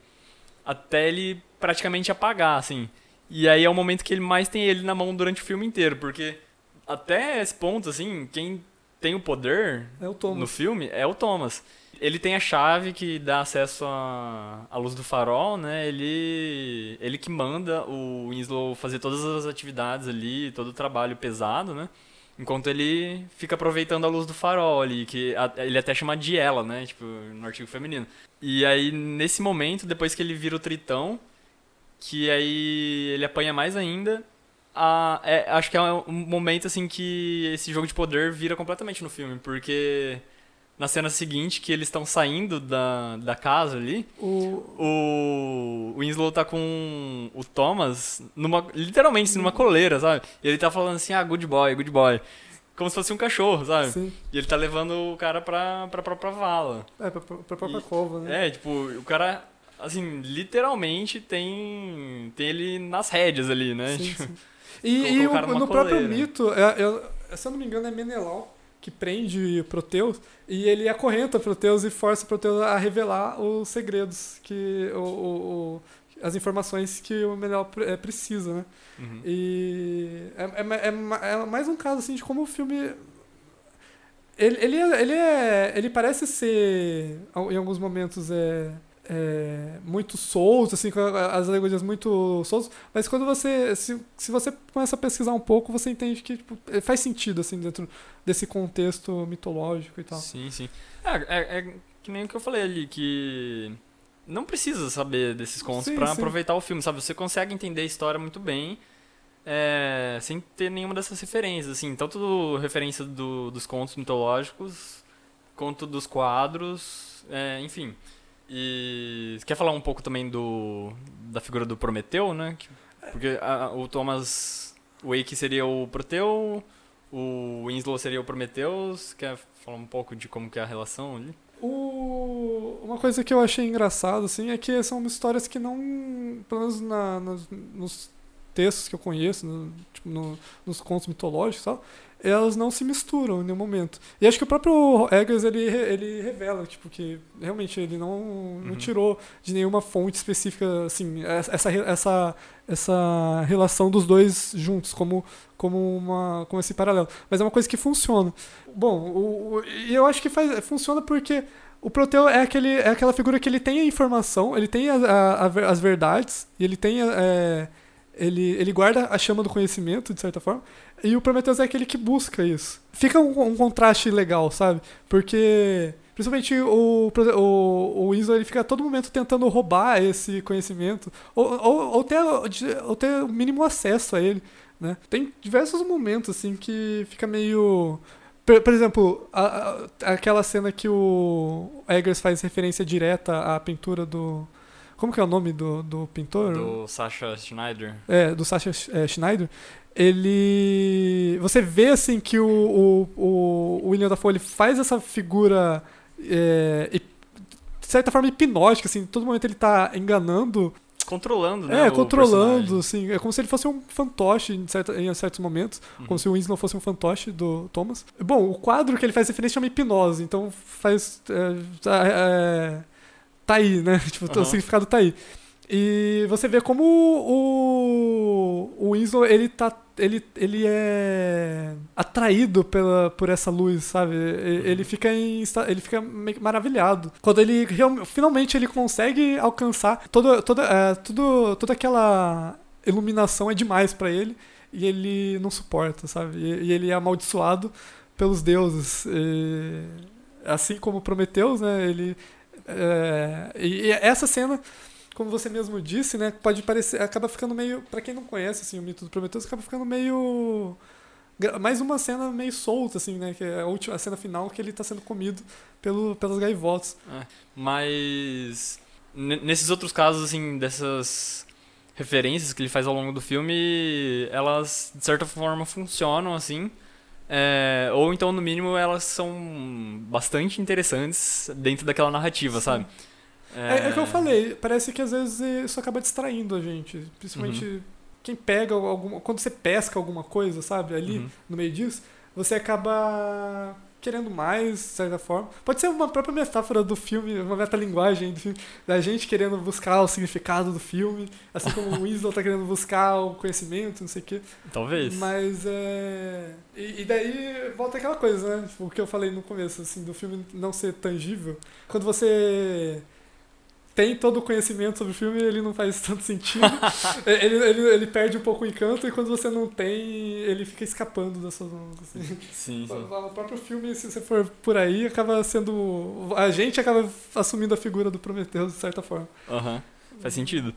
até ele praticamente apagar, assim. E aí é o momento que ele mais tem ele na mão durante o filme inteiro, porque até esse ponto, assim, quem tem o poder É o Thomas. no filme é o Thomas. Ele tem a chave que dá acesso à, à luz do farol, né? Ele, ele que manda o Winslow fazer todas as atividades ali, todo o trabalho pesado, né? Enquanto ele fica aproveitando a luz do farol ali, que ele até chama de ela, né? Tipo, no artigo feminino. E aí, nesse momento, depois que ele vira o tritão, que aí ele apanha mais ainda, a- é, acho que é um momento assim que esse jogo de poder vira completamente no filme, porque na cena seguinte que eles estão saindo da, da casa ali, O, o, Winslow tá com o Thomas numa literalmente assim, numa coleira, sabe? E ele tá falando assim: "Ah, good boy, good boy". Como se fosse um cachorro, sabe? sim. E ele tá levando o cara pra, pra própria vala. É, pra, pra própria cova, né? É, tipo, o cara assim, literalmente tem, tem ele nas rédeas ali, né? Sim, Tipo, sim. E, e o no próprio coleira. mito, é- é- se eu não me engano, é Menelau que prende Proteus e ele acorrenta Proteus e força Proteus a revelar os segredos, que o, o- o- as informações que o Menelau é, precisa, né? uhum. E é, é é é mais um caso assim de como o filme ele, ele, é- ele é ele parece ser em alguns momentos é, é muito solto assim com as alegorias muito soltas mas quando você se, se você começa a pesquisar um pouco você entende que tipo, é, faz sentido assim dentro desse contexto mitológico e tal Sim, sim. É, é, é que nem o que eu falei ali, que não precisa saber desses contos sim. aproveitar o filme, sabe? Você consegue entender a história muito bem, é, sem ter nenhuma dessas referências, assim. Tanto referência do- dos contos mitológicos, quanto dos quadros, é, enfim. E quer falar um pouco também do da figura do Prometeu, né? Que- Porque a- o Thomas Wake seria o Proteu, o Winslow seria o Prometheus. Quer falar um pouco de como que é a relação ali? O- Uma coisa que eu achei engraçado, assim, é que são histórias que não. Pelo menos na, nos, nos textos que eu conheço, no- tipo, no- nos contos mitológicos e tal, elas não se misturam em nenhum momento. E acho que o próprio Eggers ele, ele revela, tipo, que realmente ele não, não Uhum. tirou de nenhuma fonte específica, assim, essa, essa, essa relação dos dois juntos, como, como, uma, como esse paralelo. Mas é uma coisa que funciona. Bom, e eu acho que faz, funciona porque o Proteu é, aquele, é aquela figura que ele tem a informação, ele tem a- a- a as verdades, e ele tem. é, ele, ele guarda a chama do conhecimento, de certa forma, e o Prometheus é aquele que busca isso. Fica um, um contraste legal, sabe? Porque. Principalmente o, o, o Winslow, ele fica a todo momento tentando roubar esse conhecimento, ou, ou, ou, ter, ou ter o mínimo acesso a ele. Né? Tem diversos momentos assim que fica meio. Por, por exemplo, a- a- aquela cena que o Eggers faz referência direta à pintura do. Como que é o nome do, do pintor? Do Sasha Schneider. É, do Sasha é, Schneider. Ele. Você vê assim que o, o, o, William Dafoe ele faz essa figura. é, de certa forma hipnótica, assim, todo momento ele tá enganando Controlando, né? é, controlando, assim. É como se ele fosse um fantoche em, certa, em certos momentos. Uhum. Como se o Winslow fosse um fantoche do Thomas. Bom, o quadro que ele faz referência chama hipnose, então faz. É, é, tá aí, né? Tipo, o Aham. significado tá aí. E você vê como o, o Winslow, ele tá. Ele, ele é atraído pela, por essa luz, sabe? E- Ele fica em, ele fica maravilhado. Quando ele finalmente ele consegue alcançar toda, toda, é, tudo, toda aquela iluminação é demais pra ele e ele não suporta, sabe? E, e ele é amaldiçoado pelos deuses. E, assim como Prometeus, né? Ele é, e, essa cena, como você mesmo disse, né? Pode parecer, acaba ficando meio, Pra quem não conhece assim o mito do Prometeus, acaba ficando meio mais uma cena meio solta assim, né? Que é a última a cena final que ele tá sendo comido pelo, pelas gaivotas. Mas n- nesses outros casos, assim, dessas referências que ele faz ao longo do filme, elas de certa forma funcionam, assim. É, ou então, no mínimo, elas são bastante interessantes dentro daquela narrativa, Sim. sabe? É, é o que eu falei, parece que às vezes isso acaba distraindo a gente. Principalmente quem pega alguma. Quando você pesca alguma coisa, sabe, ali Uhum. no meio disso, você acaba querendo mais, de certa forma. Pode ser uma própria metáfora do filme, uma metalinguagem do filme, da gente querendo buscar o significado do filme, assim como o Winslow tá querendo buscar o conhecimento, não sei o quê. Talvez. Mas é. E, e daí volta aquela coisa, né? Tipo, o que eu falei no começo, assim, do filme não ser tangível. Quando você tem todo o conhecimento sobre o filme, ele não faz tanto sentido. ele, ele, ele perde um pouco o encanto e quando você não tem, ele fica escapando das suas mãos. Assim. Sim, sim. O próprio filme, se você for por aí, acaba sendo. A gente acaba assumindo a figura do Prometheus de certa forma. Aham. Faz sentido.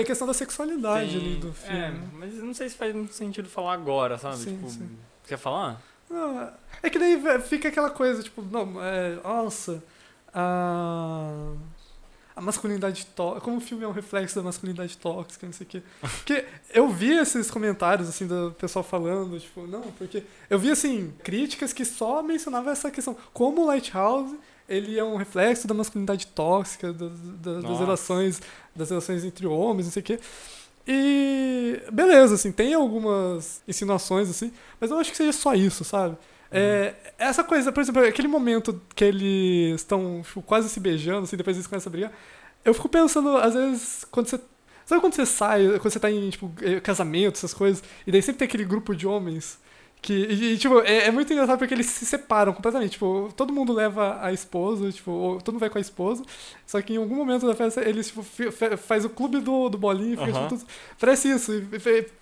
Tem a questão da sexualidade Tem- ali do filme. É, mas não sei se faz muito sentido falar agora, sabe? Sim, tipo, sim. Quer falar? Não, é que daí fica aquela coisa, tipo, não, é, nossa, a, a masculinidade tóxica, como o filme é um reflexo da masculinidade tóxica, não sei o quê. Porque eu vi esses comentários, assim, do pessoal falando, tipo, não, porque eu vi, assim, críticas que só mencionavam essa questão, como o Lighthouse, ele é um reflexo da masculinidade tóxica, da- da- das relações, das relações entre homens, não sei o quê. E beleza, assim, tem algumas insinuações, assim, mas eu acho que seja só isso, sabe? É, essa coisa, por exemplo, aquele momento que eles estão tipo, quase se beijando, assim, depois eles começam a brigar, eu fico pensando, às vezes, quando você. Sabe quando você sai, quando você tá em, tipo, eh, casamento, essas coisas, e daí sempre tem aquele grupo de homens que. E, tipo, é, é muito engraçado porque eles se separam completamente. Tipo, todo mundo leva a esposa, tipo, ou todo mundo vai com a esposa, só que em algum momento da festa eles, tipo, faz o clube do, do bolinho fica Aham. tipo, Parece isso.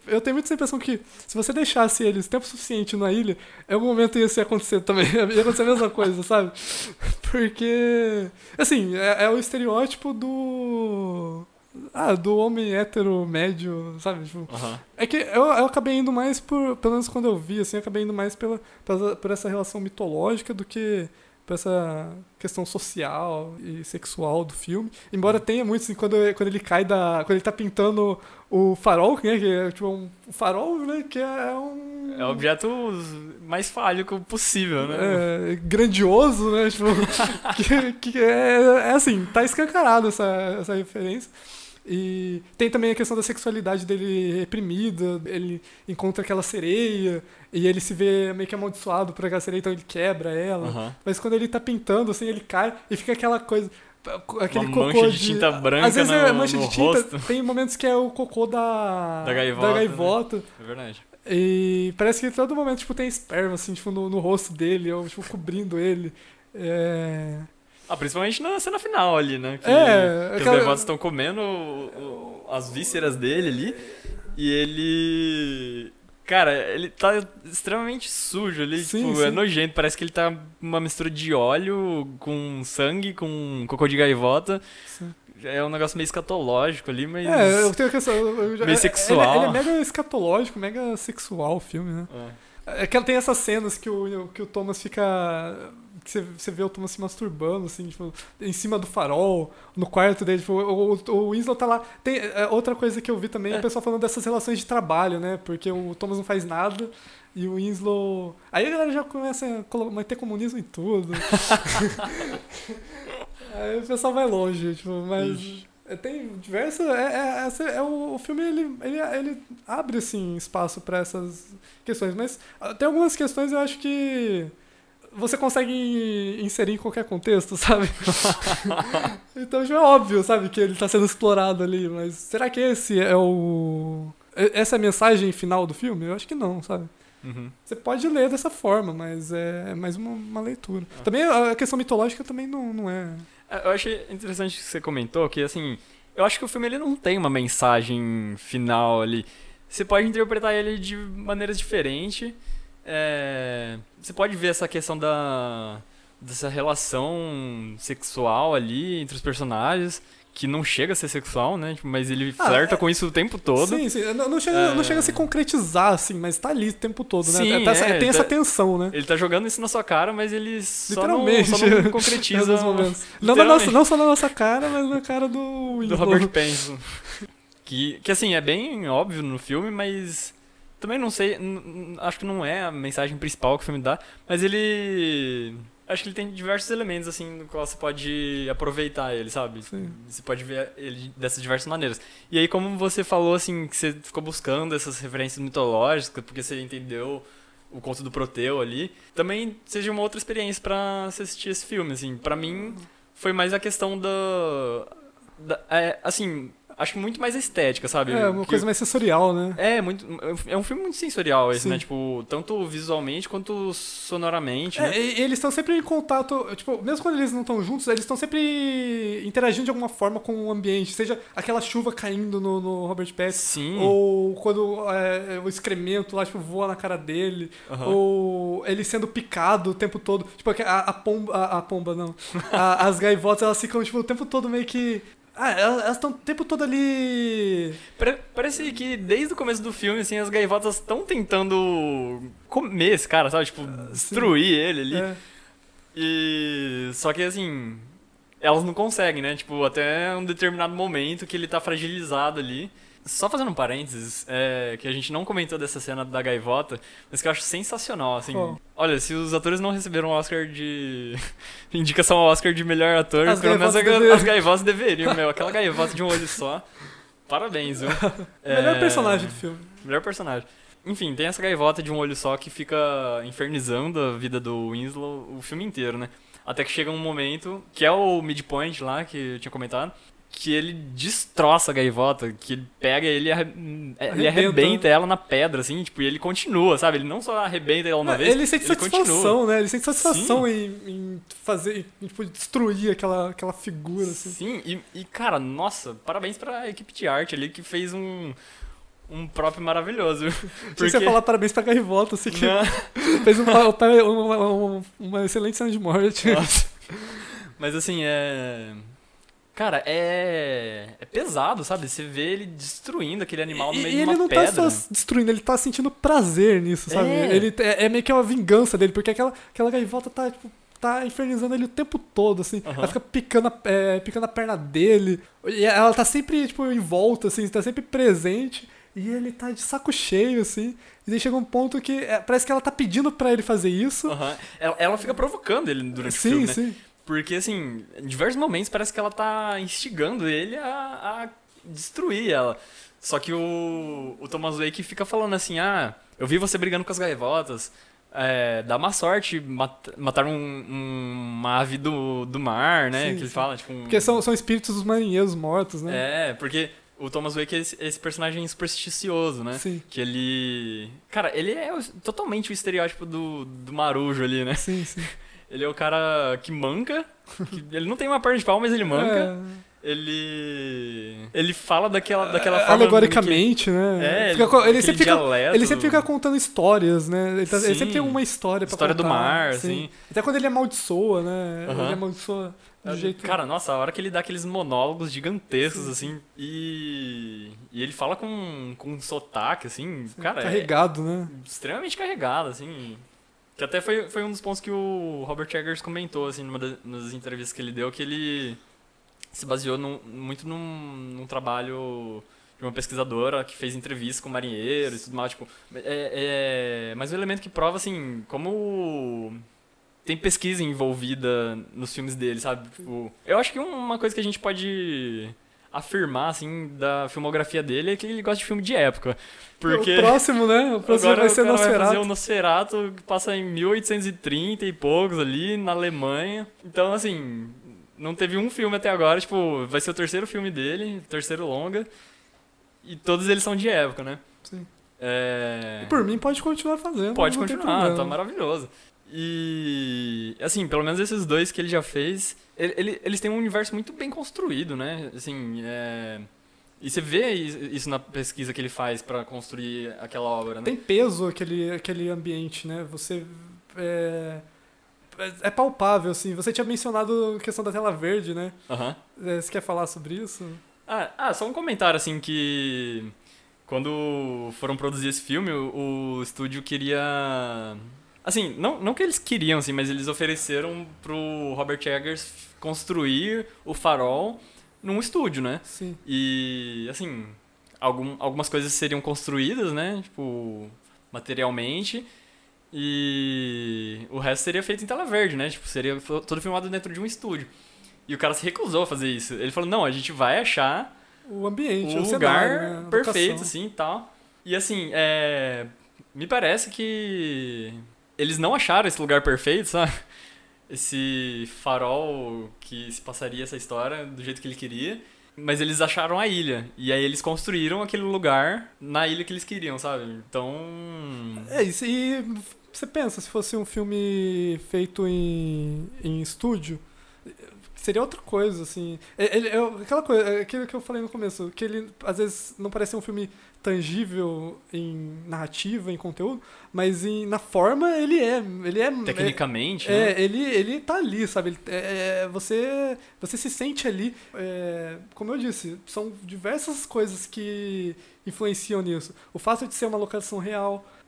Eu tenho muito essa impressão que se você deixasse eles tempo suficiente na ilha, em algum momento isso ia acontecer também. Ia acontecer a mesma coisa, sabe? Porque. Assim, é, é o estereótipo do. Ah, do homem hétero médio, sabe? Tipo, Aham. é que eu, eu acabei indo mais por. Pelo menos quando eu vi, assim, eu acabei indo mais pela, pela- por essa relação mitológica do que por essa questão social e sexual do filme. Embora tenha muito, assim, quando, quando ele cai da. Quando ele tá pintando o farol, né? Que é tipo um farol, né? Que é um. É o objeto mais fálico possível, né? é, grandioso, né? Tipo, que, que é, é assim, tá escancarado essa, essa referência. E tem também a questão da sexualidade dele reprimida, ele encontra aquela sereia e ele se vê meio que amaldiçoado por aquela sereia, então ele quebra ela. Aham. Mas quando ele tá pintando, assim, ele cai e fica aquela coisa. Aquele Uma cocô mancha de tinta branca Às vezes no- é mancha de tinta. rosto. Tem momentos que é o cocô da. Da gaivota, Da né? gaivota. É verdade. E parece que em todo momento, tipo, tem esperma, assim, tipo, no, no rosto dele, ou, tipo, cobrindo ele. É... Ah, principalmente na cena final ali, né? Que, É, que aquela- os gaivotas estão comendo o- o- as vísceras dele ali. E ele. Cara, ele tá extremamente sujo ali. Sim, tipo, sim. é nojento. Parece que ele tá uma mistura de óleo com sangue, com cocô de gaivota. Sim. É um negócio meio escatológico ali, mas. É, eu tenho a questão. eu- já- Meio ele- sexual. Ele, é mega escatológico, mega sexual o filme, né? É. É que tem essas cenas que o, que o Thomas fica. Que você, você vê o Thomas se masturbando, assim, tipo, em cima do farol, no quarto dele. Tipo, o, o, o Winslow tá lá. Tem é, outra coisa que eu vi também, é o pessoal falando dessas relações de trabalho, né? Porque o Thomas não faz nada e o Winslow. Aí a galera já começa a meter comunismo em tudo. Aí o pessoal vai longe, tipo, mas. Ixi. é, Tem diversas. É, é, é o, o filme ele, ele, ele abre assim, espaço para essas questões, mas ah, tem algumas questões eu acho que você consegue inserir em qualquer contexto, sabe? então já é óbvio, sabe, que ele tá sendo explorado ali, mas será que esse é o. Essa é a mensagem final do filme? Eu acho que não, sabe? Uhum. Você pode ler dessa forma, mas é mais uma, uma leitura. Também a questão mitológica também não, não é. É, Eu achei interessante que você comentou que, assim, eu acho que o filme ele não tem uma mensagem final ali. Você pode interpretar ele de maneiras diferentes. É, Você pode ver essa questão da dessa relação sexual ali entre os personagens, que não chega a ser sexual, né? Tipo, Mas ele Ah, flerta é- com isso o tempo todo. Sim, sim. Não, não chega, É. não chega a se concretizar, assim, mas tá ali o tempo todo, né? Sim, Tá é, tem essa tá- tensão, né? Ele tá jogando isso na sua cara, mas ele só não, só não concretiza alguns momentos. Não, nossa, não só na nossa cara, mas na cara do do. Robert Pattinson. que, que assim, é bem óbvio no filme, mas também não sei, acho que não é a mensagem principal que o filme dá, mas ele acho que ele tem diversos elementos assim no qual você pode aproveitar ele, sabe? Sim. Você pode ver ele dessas diversas maneiras. E aí como você falou assim, que você ficou buscando essas referências mitológicas porque você entendeu o conto do Proteu ali, também seja uma outra experiência pra você assistir esse filme, assim. Para mim foi mais a questão da, da- é, assim, acho que muito mais estética, sabe? É, uma Que- coisa mais sensorial, né? é, muito, é um filme muito sensorial esse, Sim. né? Tipo, tanto visualmente quanto sonoramente, né? É, e- e eles estão sempre em contato, tipo, mesmo quando eles não estão juntos, eles estão sempre interagindo de alguma forma com o ambiente, seja aquela chuva caindo no, no Robert Pattinson, Sim. ou quando é, o excremento lá, tipo, voa na cara dele, Aham. ou ele sendo picado o tempo todo, tipo, a, a pomba, a, a pomba não, A- as gaivotas, elas ficam, tipo, o tempo todo meio que... Ah, elas estão o tempo todo ali... Pare- Parece que desde o começo do filme, assim, as gaivotas estão tentando comer esse cara, sabe? Tipo, destruir ele ali. é, E. Só que assim. elas não conseguem, né? Tipo, até um determinado momento que ele tá fragilizado ali. Só fazendo um parênteses, é, que a gente não comentou dessa cena da gaivota, mas que eu acho sensacional, assim. Olha, se os atores não receberam o Oscar de. indicação ao Oscar de melhor ator, As pelo menos gaivotas deveriam. as gaivosas deveriam, meu. Aquela gaivota de um olho só. Parabéns, viu? Melhor É, personagem do filme. Melhor personagem. Enfim, tem essa gaivota de um olho só que fica infernizando a vida do Winslow o filme inteiro, né? Até que chega um momento, que é o midpoint lá, que eu tinha comentado, que ele destroça a gaivota, que ele pega ele e arre- ele Arrebenta. arrebenta ela na pedra, assim, tipo, e ele continua, sabe? Ele não só arrebenta ela uma vez, ele sente continua. satisfação, né? Ele sente satisfação em, em fazer, em tipo, destruir aquela, aquela figura, assim. Sim, e, e, cara, nossa, parabéns pra equipe de arte ali que fez um, um prop maravilhoso. Tinha que você falar parabéns pra Gaivota, assim, que Não. fez um uma- uma excelente cena de morte. Nossa. Mas assim, é. Cara, é. É pesado, sabe? Você vê ele destruindo aquele animal no E, meio e de ele uma não pedra. tá só destruindo, ele tá sentindo prazer nisso, sabe? É. Ele é, é meio que uma vingança dele, porque aquela, aquela gaivota tá, tipo, tá infernizando ele o tempo todo, assim. Aham. Ela fica picando a, é, picando a perna dele. E ela tá sempre, tipo, em volta, assim, tá sempre presente. E ele tá de saco cheio, assim. E daí chega um ponto que é, parece que ela tá pedindo pra ele fazer isso. Aham. Ela, ela fica provocando ele durante o sim, filme, né? sim. Porque, assim, em diversos momentos parece que ela tá instigando ele a, a destruir ela. Só que o, o Thomas Wake fica falando assim, ah, eu vi você brigando com as gaivotas, é, dá má sorte mat matar um, um- uma ave do, do mar, né? Sim, que ele fala, tipo... Um, Porque são, são espíritos dos marinheiros mortos, né? É, porque o Thomas Wake é esse, esse personagem supersticioso, né? Sim. Que ele... Cara, ele é totalmente o estereótipo do, do marujo ali, né? Sim, sim. Ele é o cara que manca, que ele não tem uma perna de pau, mas ele manca. É, Ele. Ele fala daquela, daquela forma. alegoricamente, né? É, Fica ele, aquele sempre fica, ele sempre fica contando histórias, né? Ele, tá- ele Sim. sempre tem uma história pra História do contar, mar, sim. assim. Até quando ele amaldiçoa, né? Aham. Ele amaldiçoa jeito... Cara, nossa, a hora que ele dá aqueles monólogos gigantescos, assim, e. E ele fala com, com um sotaque, assim, cara, é carregado, né? extremamente carregado, assim. Que até foi, foi um dos pontos que o Robert Eggers comentou, assim, numa das, entrevistas que ele deu, que ele se baseou num- muito num, num trabalho de uma pesquisadora que fez entrevistas com marinheiros e tudo mais, tipo, é, é, mas um elemento que prova, assim, como tem pesquisa envolvida nos filmes dele, sabe? Tipo, eu acho que uma coisa que a gente pode afirmar, assim, da filmografia dele é que ele gosta de filme de época. Porque... O próximo, né? O próximo vai ser o cara vai Nosferatu. fazer o Nosferatu que passa em 1830 e poucos ali, na Alemanha. Então, assim, não teve um filme até agora, tipo, vai ser o terceiro filme dele, terceiro longa. E todos eles são de época, né? Sim. É... Por mim, pode continuar fazendo. Pode continuar, tá maravilhoso. E, assim, pelo menos esses dois que ele já fez, ele- ele- eles têm um universo muito bem construído, né? Assim, é... E você vê is- isso na pesquisa que ele faz pra construir aquela obra, né? Tem peso aquele, aquele ambiente, né? Você. É, é palpável, assim. Você tinha mencionado a questão da tela verde, né? É, Você quer falar sobre isso? Ah, ah, só um comentário, assim, que quando foram produzir esse filme, o, o estúdio queria... Assim, não, não que eles queriam, assim, mas eles ofereceram pro Robert Eggers construir o farol num estúdio, né? Sim. E, assim, algum, algumas coisas seriam construídas, né? Tipo, materialmente. E o resto seria feito em tela verde, né? Tipo, seria todo filmado dentro de um estúdio. E o cara se recusou a fazer isso. Ele falou, não, a gente vai achar O ambiente, um o lugar cenário, né? Perfeito, assim, e tal. E, assim, é... Me parece que eles não acharam esse lugar perfeito, sabe? Esse farol que se passaria essa história do jeito que ele queria. Mas eles acharam a ilha. E aí eles construíram aquele lugar na ilha que eles queriam, sabe? Então... É isso. E você pensa, se fosse um filme feito em, em estúdio, seria outra coisa, assim. É- Ele, é aquela coisa, é aquilo que eu falei no começo, que ele às vezes não parece um filme tangível em narrativa, em conteúdo, mas em, na forma ele é. Ele é Tecnicamente, né? É, ele, ele tá ali, sabe? Ele- é, é, você, você se sente ali. é, como eu disse, são diversas coisas que influenciam nisso. O fato de ser uma locação real, é,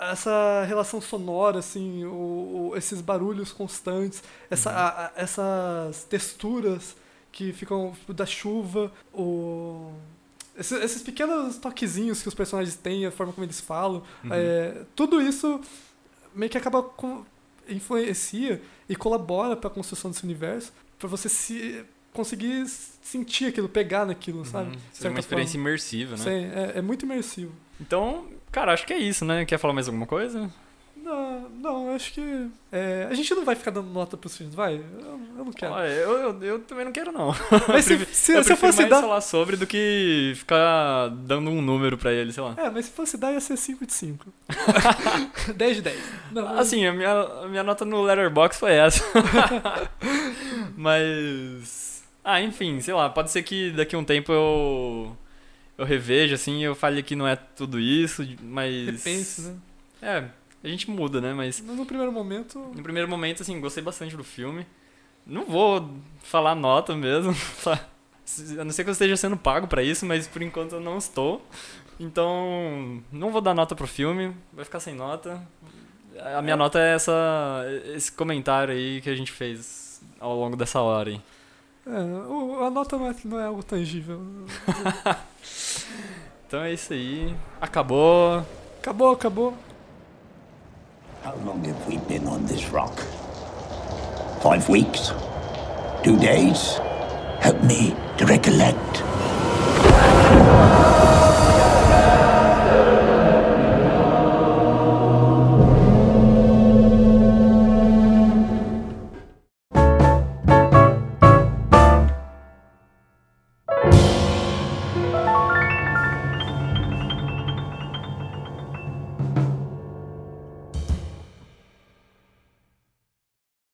essa relação sonora, assim, o, o- esses barulhos constantes, essa, a- a- essas texturas que ficam tipo, da chuva, o, esses, esses pequenos toquezinhos que os personagens têm, a forma como eles falam, é, tudo isso meio que acaba com, influencia e colabora para a construção desse universo, para você se conseguir sentir aquilo, pegar naquilo, sabe? Uhum. De Seria uma experiência forma. imersiva, né? Sim, é, é muito imersivo. Então, cara, acho que é isso, né? Quer falar mais alguma coisa? Não, não, acho que. é, a gente não vai ficar dando nota pros filmes, vai? Eu, eu não quero. Olha, eu, eu, eu também não quero, não. Mas se, se, eu se eu fosse mais dar. falar sobre do que ficar dando um número pra ele, sei lá. É, mas se fosse dar, ia ser 5 de 5. 10 de 10. Não, Assim, a minha, a minha nota no Letterboxd foi essa. Mas. Ah, enfim, sei lá, pode ser que daqui a um tempo eu. Eu reveja, assim, eu fale que não é tudo isso, mas. Repense, né? É, a gente muda, né? Mas No primeiro momento. no primeiro momento, assim, gostei bastante do filme. Não vou falar nota mesmo. só- A não ser que eu esteja sendo pago pra isso, mas por enquanto eu não estou. Então, não vou dar nota pro filme, vai ficar sem nota. A minha nota é essa, esse comentário aí que a gente fez ao longo dessa hora aí. É, a nota não é, não é algo tangível. Então é isso aí. Acabou. Acabou, acabou. How long have we been on this rock? Five weeks? Two days? Help me to recollect.